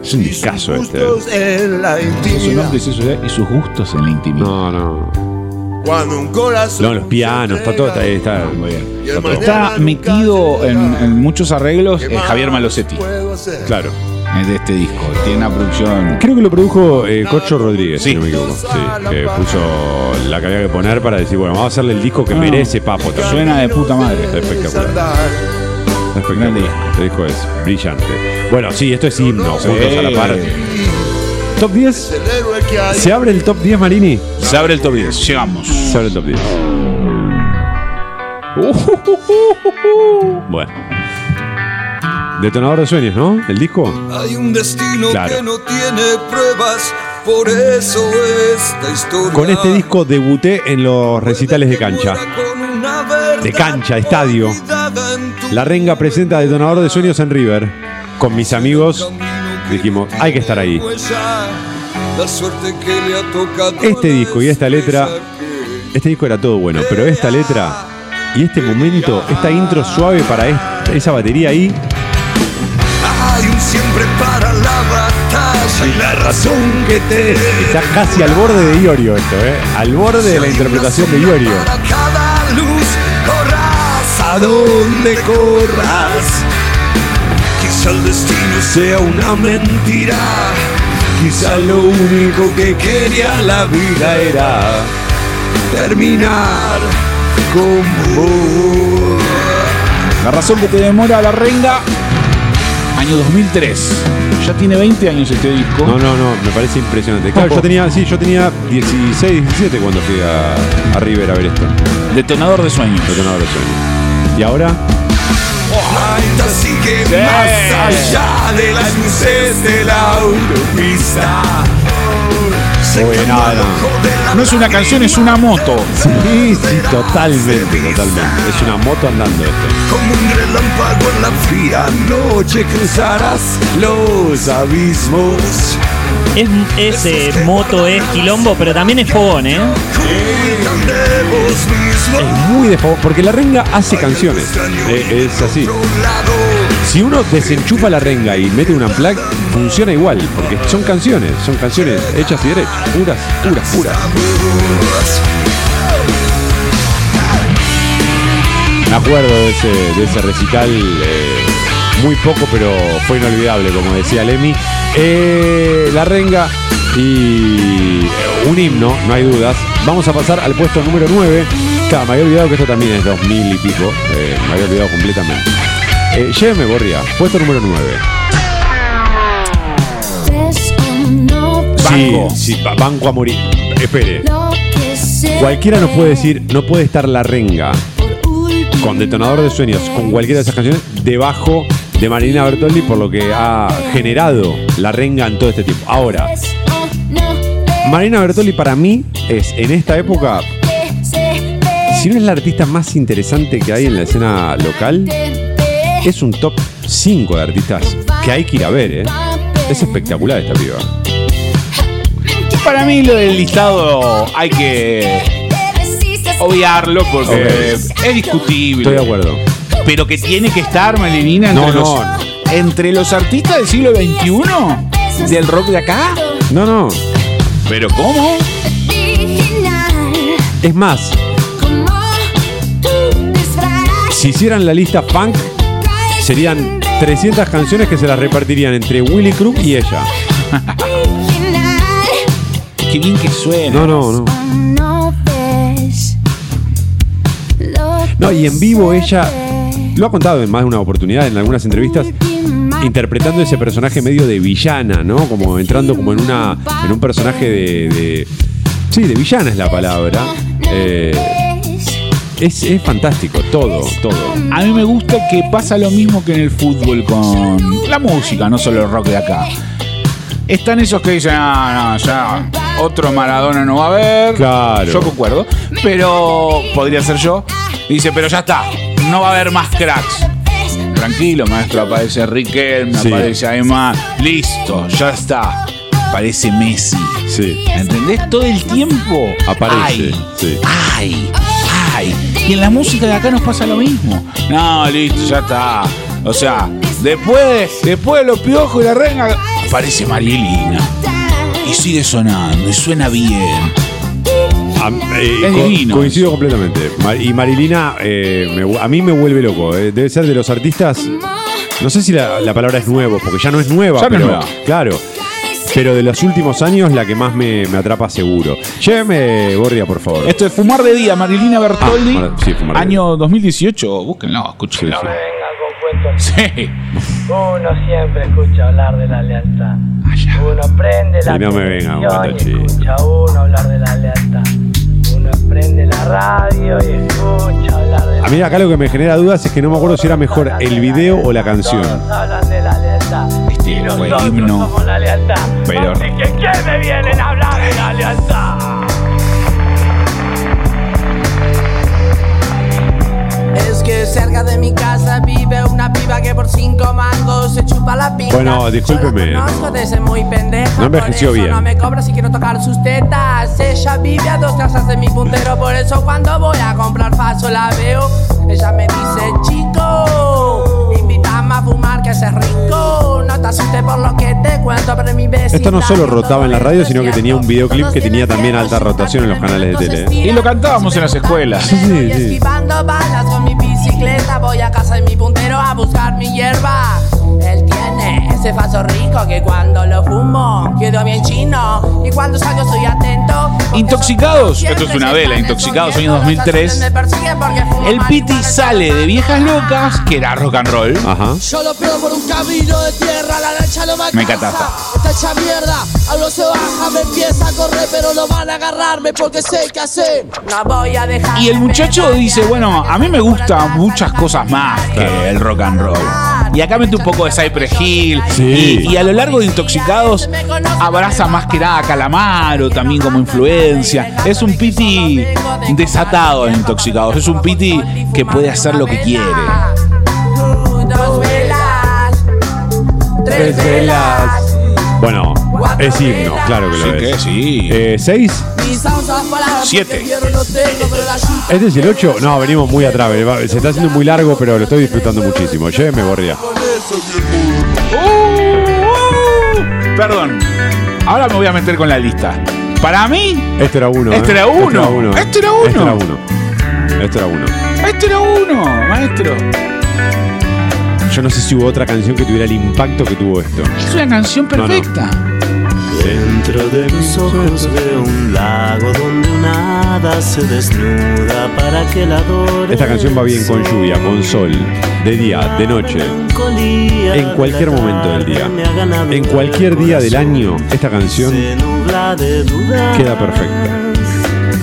Es un y discazo este. ¿eh? en la Su intimidad. nombre, su ciudad y sus gustos en la intimidad. No, no. Cuando un corazón. No, los pianos, está todo, está, está Muy bien. Y Está todo. Está metido en, en muchos arreglos eh, Javier Malosetti. Claro. eh, de este disco. Tiene una producción. Creo que lo produjo eh, Cocho Rodríguez, Sí. si no me equivoco. Sí, que puso la que había que poner para decir, bueno, vamos a hacerle el disco que No, merece Papo también. Suena de puta madre. Está espectacular. Espectacular. Este disco es brillante. Bueno, sí, esto es himno, juntos a la par. Top 10. El héroe que hay. ¿Se abre el top 10, Marini? Se abre el top 10. Llegamos. Se abre el top 10. (laughs) Bueno. Detonador de sueños, ¿no? ¿El disco? Hay un destino Claro. que no tiene pruebas, por eso esta historia. Con este disco debuté en los recitales de cancha. De cancha, estadio. La Renga presenta Detonador de Sueños en River. Con mis amigos dijimos, hay que estar ahí. Este disco y esta letra, este disco era todo bueno, pero esta letra y este momento, esta intro suave para es- esa batería ahí, Hay un siempre para la batalla y la razón que te está casi al borde de Iorio esto, ¿eh? Al borde de la interpretación de Iorio. A donde corras. Quizá el destino sea una mentira. Quizá lo único que quería la vida era terminar con vos. La razón que te demora la renga. Año 2003. Ya tiene 20 años este disco. No, no, no, me parece impresionante. Claro, yo tenía, sí, yo tenía 16, 17 cuando fui a, a River a ver esto. Detonador de sueños. Detonador de sueños. Y ahora, La sigue más allá de las luces de la autopista. No es una canción, es una moto. Sí, sí, (laughs) totalmente, totalmente. Es una moto andando esto. Como un relámpago en la fría noche cruzarás los abismos. Es, es, eh, moto, es quilombo, pero también es fogón, ¿eh? Es muy de favor, porque la renga hace canciones. Eh, es así. Si uno desenchufa la renga y mete un unplug, funciona igual, porque son canciones, son canciones hechas y derechas, puras, puras, puras. Me acuerdo de ese, de ese recital, eh, muy poco, pero fue inolvidable, como decía Lemmy. Eh, la renga y eh, un himno, no hay dudas. Vamos a pasar al puesto número 9. Claro, me había olvidado que esto también es 2000 y pico. eh, me había olvidado completamente. Eh, lléveme, Borria, puesto número 9. Sí, Banco. sí, ba- banco a morir. Espere. Cualquiera Cualquiera nos puede decir, no puede estar la renga con Detonador de Sueños, con cualquiera de esas canciones, debajo de Marina Bertoldi, por lo que ha generado la renga en todo este tiempo. Ahora, Marina Bertoldi para mí es, en esta época, si no es la artista más interesante que hay en la escena local, es un top 5 de artistas que hay que ir a ver, ¿eh? Es espectacular esta piba. Para mí lo del listado hay que obviarlo porque es discutible. Estoy de acuerdo. Pero que tiene que estar Marilina entre, No, los, no. entre los artistas del siglo XXI del rock de acá. No, no. ¿Pero cómo? Es más, si hicieran la lista funk, serían 300 canciones que se las repartirían entre Willy Crook y ella. (laughs) Qué bien que suena. No, no, no. No, y en vivo ella lo ha contado en más de una oportunidad, en algunas entrevistas, interpretando ese personaje medio de villana, ¿no? Como entrando como en una en un personaje de, sí, de villana es la palabra. Eh, es, es fantástico, todo, todo. A mí me gusta que pasa lo mismo que en el fútbol con la música, no solo el rock de acá. Están esos que dicen, ah, no, ya, otro Maradona no va a haber. Claro. Yo concuerdo. Pero podría ser yo. Dice, pero ya está, no va a haber más cracks. Tranquilo, maestro, aparece Riquelme, Sí. aparece Aymar. Listo, ya está. Aparece Messi. Sí. ¿Entendés? Todo el tiempo. Aparece. Ay, Sí. ay, ay. Y en la música de acá nos pasa lo mismo. No, listo, ya está. O sea, después, después de los piojos y la reina, aparece Marielina. Y sigue sonando, y suena bien. A, eh, Es co- divino coincido completamente. Ma- Y Marilina, eh, me a mí me vuelve loco. eh. Debe ser de los artistas. No sé si la, la palabra es nuevo, porque ya no es nueva, Ya no es pero. nueva. Claro. Pero de los últimos años, la que más me, me atrapa seguro. Lléveme, Borria, por favor. Esto es Fumar de Día, Marilina Bertoldi. Ah, sí, Fumar de año 2018. Búsquenlo, escúchenlo. Sí, Sí. Uno siempre escucha hablar de la lealtad. Uno prende la Y no me venga y chiste. escucha uno hablar de la lealtad. Uno prende la radio y escucha hablar de la A mí acá lo que me genera dudas es que no me acuerdo si era mejor el video o la canción. Todos hablan de la lealtad. Este fue el himno. somos la lealtad. Pero- Así que ¿qué me vienen a hablar de la lealtad? Bueno, discúlpeme, Yo la conozco no. desde muy pendeja. No envejeció por eso bien. No me cobra si quiero tocar sus tetas. Ella vive a dos casas de mi puntero, por eso cuando voy a comprar paso la veo. Ella me dice, chico, invítame a fumar que es rico. No te asustes por lo que te cuento, pero mi vecina. Esto no solo rotaba en la radio, sino que tenía un videoclip que tenía también alta rotación en los canales de tele. Y lo cantábamos en las escuelas. Sí, Voy sí. esquivando balas con mi bicicleta, voy a casa de mi puntero a buscar mi hierba. Él tiene ese faso rico que cuando lo fumo quedo bien chino y cuando salgo soy atento. Intoxicados, esto es una vela, Intoxicados, año 2003. El Piti sale de Viejas Locas, que era rock and roll. Ajá. Yo lo pego por un camino de tierra, la lancha no me Me alcanza. encanta. Está hecha mierda, algo se baja, me empieza a correr, pero no van a agarrarme porque sé qué hacer. No voy a dejar. Y el muchacho dice, bueno, a mí me gustan muchas cosas más que el rock and roll. Y acá mete un poco de Cypress Hill. Sí. Y, y a lo largo de Intoxicados abraza más que nada a Calamaro también como influencia. Es un piti desatado en Intoxicados. Es un piti que puede hacer lo que quiere. Dos velas, tres velas. Bueno, es himno, claro que lo Sí es. que sí. Eh, ¿Seis? Siete. ¿Este es el 8? No, venimos muy atrás. Se está haciendo muy largo, pero lo estoy disfrutando muchísimo. Lléveme, Borria. Uh, Perdón. Ahora me voy a meter con la lista. Para mí, Este era uno. Este ¿eh? era uno. Este era uno. Este era uno. Este era uno. este era uno, maestro. Yo no sé si hubo otra canción que tuviera el impacto que tuvo esto. Es una canción No, no. Dentro de mis ojos veo un lago donde una hada se desnuda para que la adore. Esta canción va bien con lluvia, con sol, de día, de noche, en cualquier momento del día. En cualquier día del año, esta canción queda perfecta.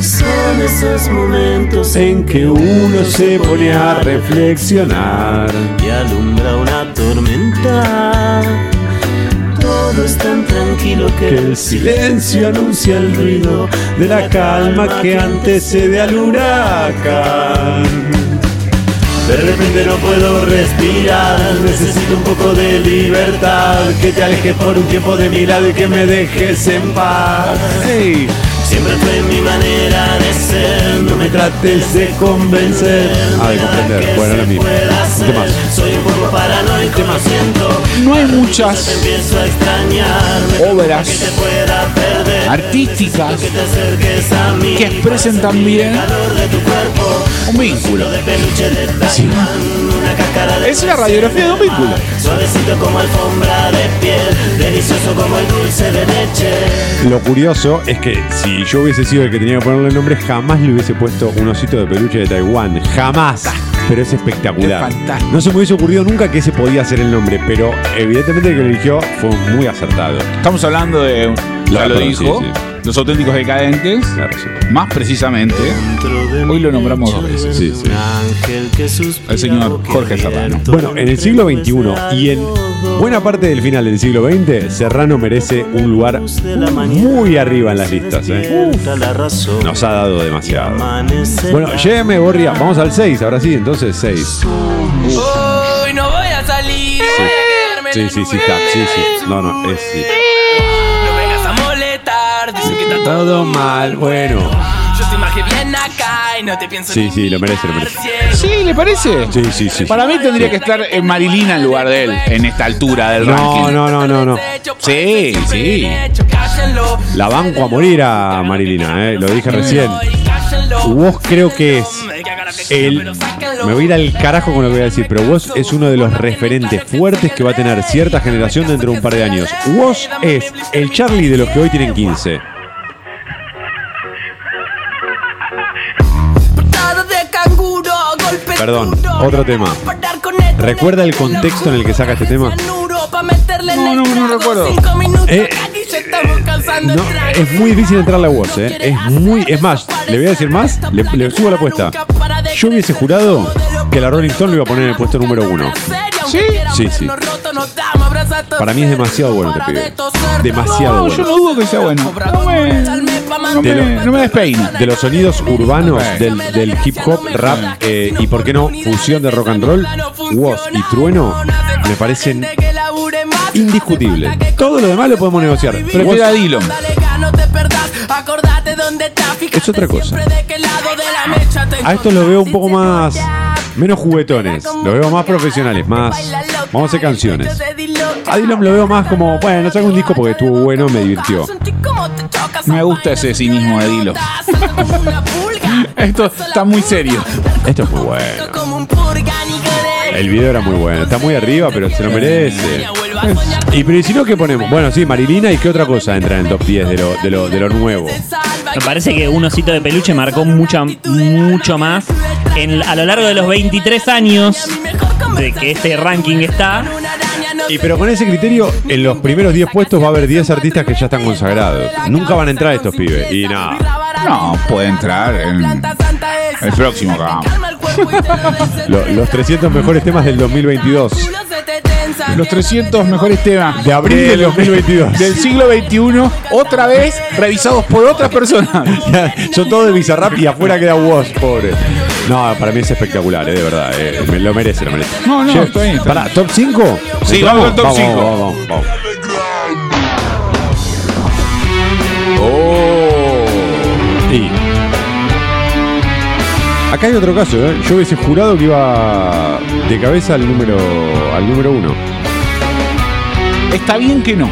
Son esos momentos En que uno se pone a reflexionar. y alumbra una tormenta. Todo es tan tranquilo que, Que el silencio anuncia el ruido de la calma que antecede al huracán. De repente no puedo respirar, necesito un poco de libertad. Que te alejes por un tiempo de mi lado y que me dejes en paz. Ey, Siempre fue mi manera de ser. No me trates de convencer. Ah, de comprender. Bueno, lo mismo. Un tema. Soy un poco paranoico, lo siento. No hay muchas obras artísticas Que expresen tu cuerpo. Un vínculo. De peluche de Tarzán, Una cáscara de Es una radiografía de un vínculo. Suavecito como alfombra de piel, delicioso como el dulce de leche. Lo curioso es que si yo hubiese sido el que tenía que ponerle el nombre, jamás le hubiese puesto un osito de peluche de Taiwán. Jamás. Pero es espectacular. No se me hubiese ocurrido nunca que ese podía ser el nombre, pero evidentemente el que lo eligió fue muy acertado. Estamos hablando de, ya lo dijo, sí. los auténticos decadentes. Claro, sí. Más precisamente, hoy lo nombramos dos veces. Sí, sí. El señor Jorge Serrano. Bueno, en el siglo XXI y en buena parte del final del siglo XX, Serrano merece un lugar muy arriba en las listas. ¿eh? Nos ha dado demasiado. Bueno, lléveme, Borria. Vamos al 6, ahora sí, entonces 6. Hoy no voy a salir. Sí, sí, sí, está, sí, sí. No, no, es sí. Está Todo mal, bueno. Yo estoy más que bien acá y no te pienso Sí, sí, lo merece, lo merece. ¿Sí? ¿Le parece? Sí, sí, sí. Para mí tendría que estar en Marilina en lugar de él, en esta altura del No, ranking. no, no, no, no. Sí, sí. Cállenlo. La banco a morir a Marilina, ¿eh? lo dije recién. Vos creo que es el. Me voy a ir al carajo con lo que voy a decir, pero vos es uno de los referentes fuertes que va a tener cierta generación dentro de un par de años. Vos es el Charlie de los que hoy tienen 15. Perdón, otro tema. ¿Recuerda el contexto en el que saca este tema? No, no, no recuerdo. Eh, cansando No, es muy difícil entrarle a vos, ¿eh? Es muy. Es más, le voy a decir más, le, le subo la apuesta. Yo hubiese jurado que la Rolling Stone lo iba a poner en el puesto número uno. ¿Sí? Sí, sí. Para mí es demasiado bueno este pibe. Demasiado No, yo bueno. no dudo que sea bueno. No me, no De me, lo- no me despeina. De los sonidos urbanos del, del hip hop, rap eh, y, por qué no, fusión de rock and roll, Woz y Trueno me parecen indiscutibles. Todo lo demás lo podemos negociar. Prefiero Woz a Dillon. es otra cosa. A estos los veo un poco más. Menos juguetones. Los veo más profesionales, más. Vamos a hacer canciones. A Dylan lo veo más como, bueno, saca un disco porque estuvo bueno, me divirtió. Me gusta ese cinismo de Dilo. (laughs) Esto está muy serio. Esto es muy bueno. El video era muy bueno. Está muy arriba, pero se lo merece. Y pero ¿y si no, ¿qué ponemos? Bueno, sí, Marilina y qué otra cosa entra en el top 10 de lo, de lo, de lo nuevo. Me parece que un osito de peluche marcó mucha, mucho más en, a lo largo de los 23 años de que este ranking está. Y pero con ese criterio, en los primeros 10 puestos va a haber 10 artistas que ya están consagrados. Nunca van a entrar estos pibes. Y nada. No, puede entrar en el próximo hagamos. Lo- los 300 mejores temas del 2022. Los 300 mejores temas De abril del 2022. del siglo XXI, otra vez revisados por otra persona. (laughs) Son todos de Bizarrap y afuera queda Woz, pobre. No, para mí es espectacular, eh, de verdad. eh, me- lo merece, lo merece. No, no, Che, está bien, está pará, ¿top 5? Sí, vamos al top cinco. Vamos, vamos, vamos. Oh. Y. Acá hay otro caso, ¿eh? Yo hubiese jurado que iba de cabeza al número al número uno. Está bien que no.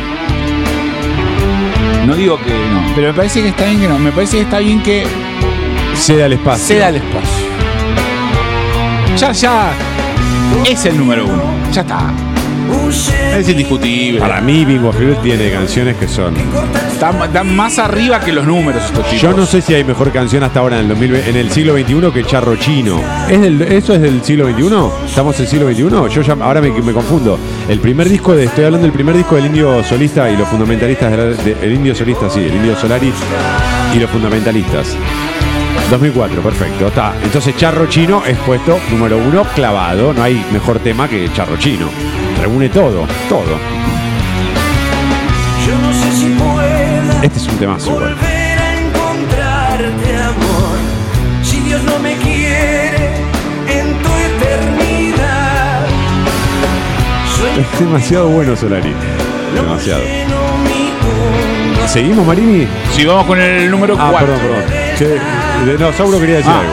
No digo que no, pero me parece que está bien que no. Me parece que está bien que Ceda el espacio. ceda el espacio. Ya, ya. Es el número uno. Ya está. Es indiscutible. Para mí, Bingo Hill tiene canciones que son. Están, están más arriba que los números estos chicos. Yo no sé si hay mejor canción hasta ahora en el, 2020 en el siglo XXI que Charro Chino. ¿Es del- ¿Eso es del siglo XXI? ¿Estamos en el siglo XXI? Yo ya ahora me, me confundo. El primer disco de, estoy hablando del primer disco del Indio Solista y los fundamentalistas, de la- de- el Indio Solista, sí, el Indio Solaris y los fundamentalistas. 2004, perfecto. Está. Entonces Charro Chino es puesto número uno clavado. No hay mejor tema que Charro Chino. Reúne todo, todo. Yo no sé si pueda Este es un temazo. igual. volver a encontrarte, amor. Si Dios no me quiere en tu eternidad. Es demasiado bueno Solari. Demasiado. ¿Seguimos, Marini? Si vamos con el número Ah, 4. perdón, perdón. De- no, Sauro quería decir Ah. algo.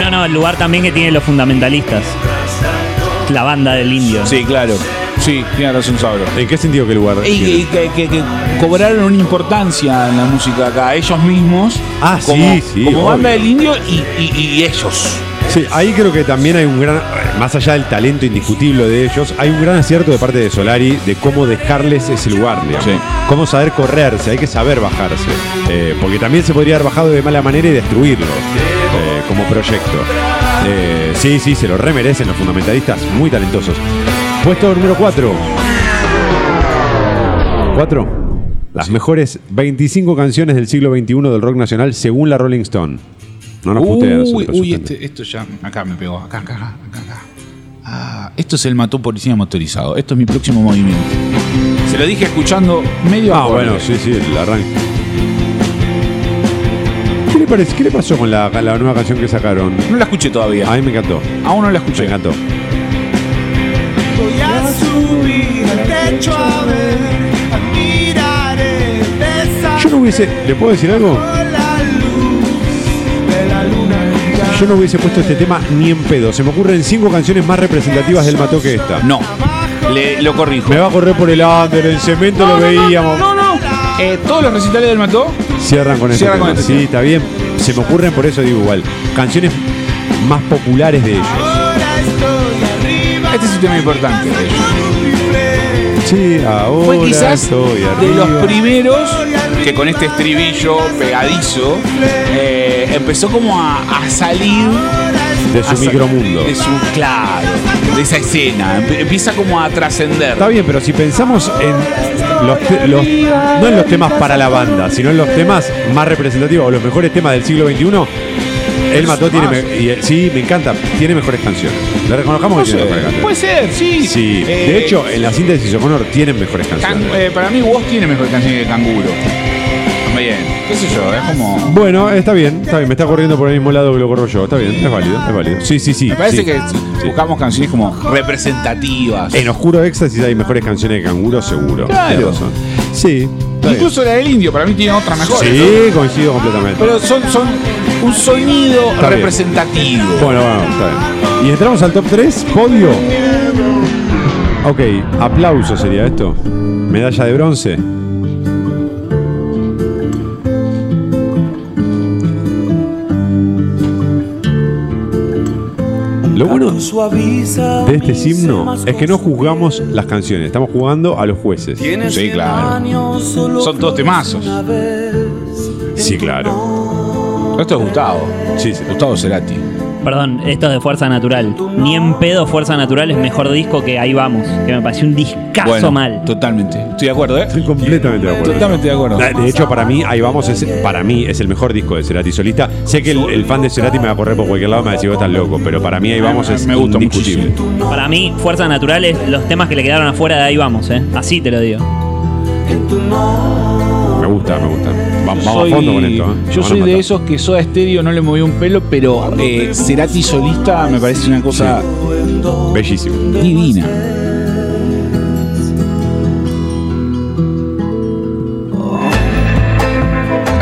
No, no, el lugar también que tienen los fundamentalistas. La banda del indio. Sí, claro. Sí, tiene razón Sauro. ¿En qué sentido qué lugar? Y, y que, que- que cobraron una importancia en la música acá, ellos mismos. Ah, como, sí, sí, Como banda del indio y, y- y ellos. Sí, ahí creo que también hay un gran, más allá del talento indiscutible de ellos, hay un gran acierto de parte de Solari de cómo dejarles ese lugar, digamos. Sí. Cómo saber correrse, hay que saber bajarse. Eh, porque también se podría haber bajado de mala manera y destruirlo eh, como proyecto. Eh, sí, sí, se lo remerecen los fundamentalistas, muy talentosos. Puesto número 4. 4. Las mejores 25 canciones del siglo XXI del rock nacional según la Rolling Stone. No nos puteen a Uy, uy, este- esto ya. Acá me pegó. Acá, acá, acá, acá. Ah, esto es el mató policía motorizado. Esto es mi próximo movimiento. Se lo dije escuchando medio Ah, bueno, sí, sí, el arranque. ¿Qué le parece? ¿Qué le pasó con la, la nueva canción que sacaron? No la escuché todavía. A mí me encantó. Aún no la Me escuché. encantó. Voy a subir al techo a ver, admiraré Yo no hubiese. ¿Le puedo decir algo? la luz de la luna. Yo no hubiese puesto este tema ni en pedo. Se me ocurren cinco canciones más representativas del Mató que esta. No. Le, lo corrijo. Me va a correr por el under, en cemento lo veíamos. No, no. Eh, todos los recitales del mató. Cierran con este Cierran con tema. este Sí, tema. está bien. Se me ocurren por eso digo igual. Canciones más populares de ellos. Ahora estoy arriba. Este es un tema importante de ellos. Sí, ahora Fue quizás estoy de los primeros que con este estribillo pegadizo eh, empezó como a, a salir de su micromundo. De su, claro, de esa escena. Empieza como a trascender. Está bien, pero si pensamos en los, te- los- no en los temas para la banda, sino en los temas más representativos o los mejores temas del siglo XXI, El Mató tiene, me- y, eh, sí, me encanta, tiene mejores canciones. Le reconozcamos No que tiene sé, mejores canciones. puede ser, sí. Sí, Eh, de hecho, en la síntesis O'Connor tienen mejores Can- canciones. eh, para mí, Woz tiene mejor canción que Canguro. Bien, qué sé yo, es como. Bueno, está bien, está bien, me está corriendo por el mismo lado que lo corro yo, está bien, es válido, es válido. Sí, sí, sí. Me parece sí. que buscamos canciones como representativas. En Oscuro Éxtasis hay mejores canciones de Canguro, seguro. Claro. Sí, bien. Incluso la del indio, para mí tiene otra mejor. Sí, coincido completamente. Pero son, son un sonido Está bien. representativo. Bueno, bueno, está bien. Y entramos al top 3, podio. Ok, aplauso sería esto. Medalla de bronce. Lo bueno de este himno es que no juzgamos las canciones, estamos jugando a los jueces. Sí, claro. Son todos temazos. Sí, claro. Esto es Gustavo. Sí, sí. Gustavo Cerati. Perdón, esto es de Fuerza Natural. Ni en pedo Fuerza Natural es mejor disco que Ahí Vamos. Que me pareció un discazo Bueno, mal. Totalmente. Estoy de acuerdo, ¿eh? Estoy completamente de acuerdo. Totalmente de acuerdo. De hecho, para mí, ahí vamos, es, para mí es el mejor disco de Cerati solista. Sé que el, el fan de Cerati me va a correr por cualquier lado y me va a decir, vos estás loco, pero para mí ahí vamos es Me gusta indiscutible. Para mí, Fuerza Natural es los temas que le quedaron afuera de Ahí Vamos, ¿eh? Así te lo digo. Me gusta, me gusta. Va- Vamos Soy- a fondo con esto. ¿eh? Yo soy de esos que Soda Stereo no le movió un pelo, pero eh, Cerati solista me parece una cosa Bellísimo. divina.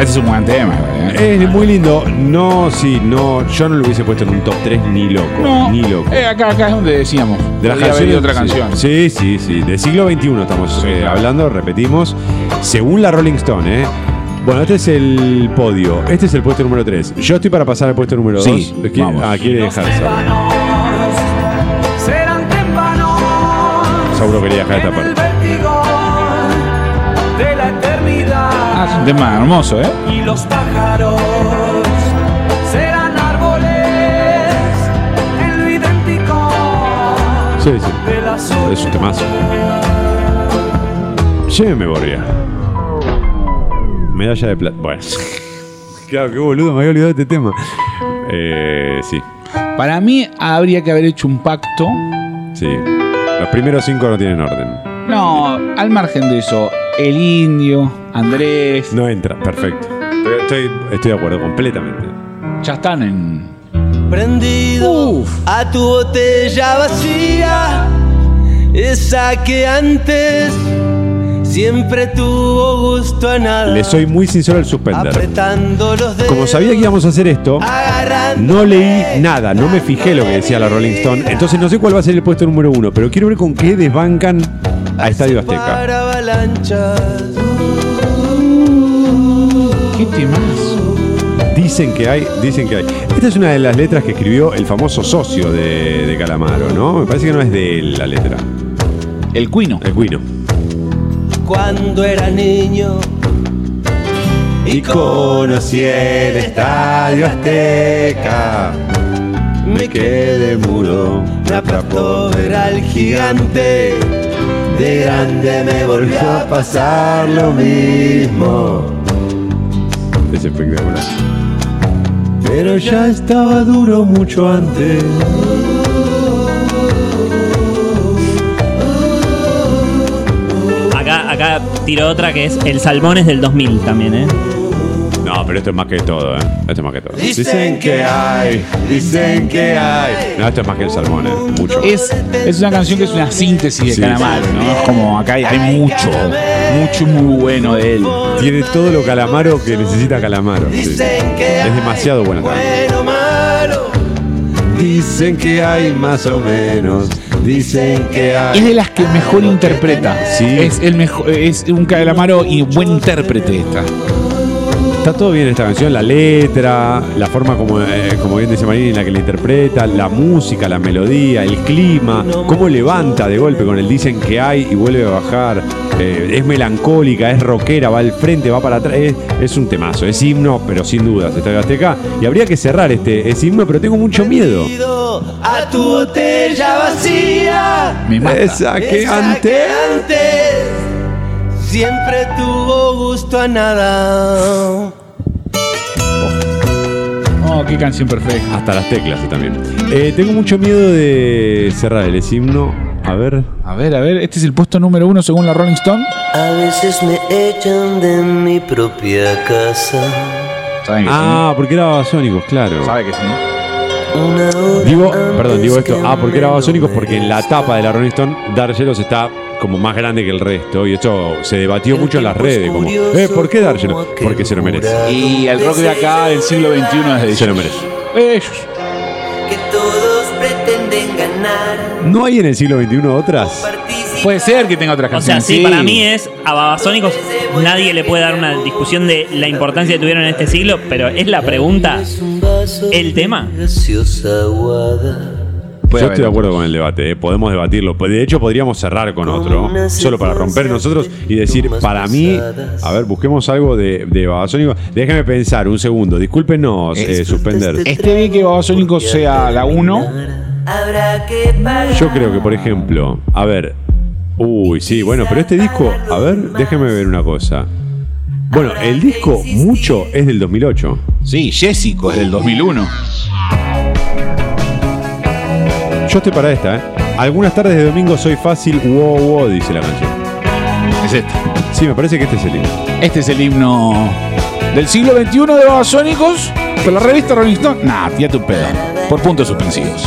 Este es un buen tema. ¿eh? Es muy lindo. No, sí, no. Yo no lo hubiese puesto en un top 3 ni loco. No, Ni loco. eh, acá, acá es donde decíamos. De haber canciones. ido otra sí. canción. Sí, sí, sí. Del siglo XXI estamos eh, hablando, repetimos. Según la Rolling Stone, ¿eh? Bueno, este es el podio. Este es el puesto número 3. Yo estoy para pasar al puesto número 2. Sí, vamos. Ah, quiere dejarse. serán tempanos Sauro quería dejar esta el parte. vértigo de la eternidad Ah, es un tema hermoso, ¿eh? y los pájaros serán árboles en lo idéntico Sí, sí. de la Es un temazo. Lléveme, Borgia. Medalla de plata. Bueno. (laughs) claro, qué boludo, me había olvidado de este tema. Eh, sí, Para mí habría que haber hecho un pacto. sí. Los primeros cinco no tienen orden. No, al margen de eso, el indio, Andrés, No entra, perfecto. Estoy, estoy, estoy de acuerdo completamente. ya están en. Prendido a tu botella vacía, esa que antes Siempre tuvo gusto a nada. Le soy muy sincero al suspender. Dedos. Como sabía que íbamos a hacer esto, no leí nada, no me fijé lo que decía la Rolling Stone. Entonces no sé cuál va a ser el puesto número uno, pero quiero ver con qué desbancan a Estadio Azteca. Para avalanchas. ¿Qué temas? Dicen que hay, dicen que hay. Esta es una de las letras que escribió el famoso socio de, de Calamaro, ¿no? Me parece que no es de él la letra. El Cuino. El Cuino. Cuando era niño. Y conocí el Estadio Azteca. Me quedé mudo, Me aplastó ver al gigante. De grande me volvió a pasar lo mismo. Es espectacular. Pero ya estaba duro mucho antes. Acá, tiro otra que es El Salmones del 2000 también, ¿eh? No, pero esto es más que todo, ¿eh? Esto es más que todo. Dicen que hay, dicen que hay. No, esto es más que el salmón, ¿eh? Mucho. Es, es una canción que es una síntesis de Sí, Calamaro, sí, ¿no? Es como acá hay, hay mucho, mucho muy bueno de él. Tiene todo lo calamaro que necesita calamaro. sí. Es demasiado buena también. Dicen que hay más o menos. Dicen que hay. Es de las que mejor interpreta. Sí. Es el mejor, es un Calamaro y buen intérprete esta. Está todo bien esta canción, la letra, la forma como, eh, como bien dice Marini en la que la interpreta, la música, la melodía, el clima, cómo levanta de golpe con el dicen que hay y vuelve a bajar. Eh, es melancólica, es rockera, va al frente, va para atrás. Es, es un temazo, es himno, pero sin dudas, Estadio Azteca. Y habría que cerrar este es himno, pero tengo mucho miedo. A tu botella vacía. Me mata. Esa que Esa antes. Siempre tuvo gusto a nada. Oh, qué canción perfecta. Hasta las teclas también. Eh, tengo mucho miedo de cerrar el himno. A ver. A ver, a ver, este es el puesto número uno según la Rolling Stone. A veces me echan de mi propia casa. ¿Saben que Ah, porque era Babasónicos, claro. ¿Sabe que sí? Digo, perdón, digo esto. Ah, porque que era Babasónicos porque en la tapa de la Rolling Stone, Dargelos está como más grande que el resto. Y esto se debatió mucho en las redes. Como, eh, ¿por qué Dargelos? Porque se lo merece. Y el rock de acá del siglo XXI es de Se lo ellos. merece. Ellos. Que todos pretenden ganar. ¿No hay en el siglo XXI otras? Puede ser que tenga otra O canción. sea, sí, para mí es a Babasónicos nadie le puede dar una discusión de la importancia que tuvieron en este siglo, pero es la pregunta, ¿el tema? Puede Yo haber estoy de otros. acuerdo con el debate, eh, podemos debatirlo. De hecho, podríamos cerrar con otro, solo para romper nosotros y decir, para mí, a ver, busquemos algo de, de Babasónicos. Déjame pensar un segundo, discúlpenos, eh, suspender. Esté bien que Babasónicos sea la 1. Habrá que pagar. Yo creo que, por ejemplo, a ver. Uy, sí, bueno, pero este disco, a ver, déjeme ver una cosa. Bueno, el disco mucho es del 2008. Sí, Jessico es del 2001. Yo estoy para esta, ¿eh? Algunas tardes de domingo soy fácil, wow, wow, dice la canción. Es este. Sí, me parece que este es el himno. Este es el himno del siglo XXI de Babasónicos. Pero la revista Rolling Stone, nah, tía tu pedo. Por puntos suspensivos.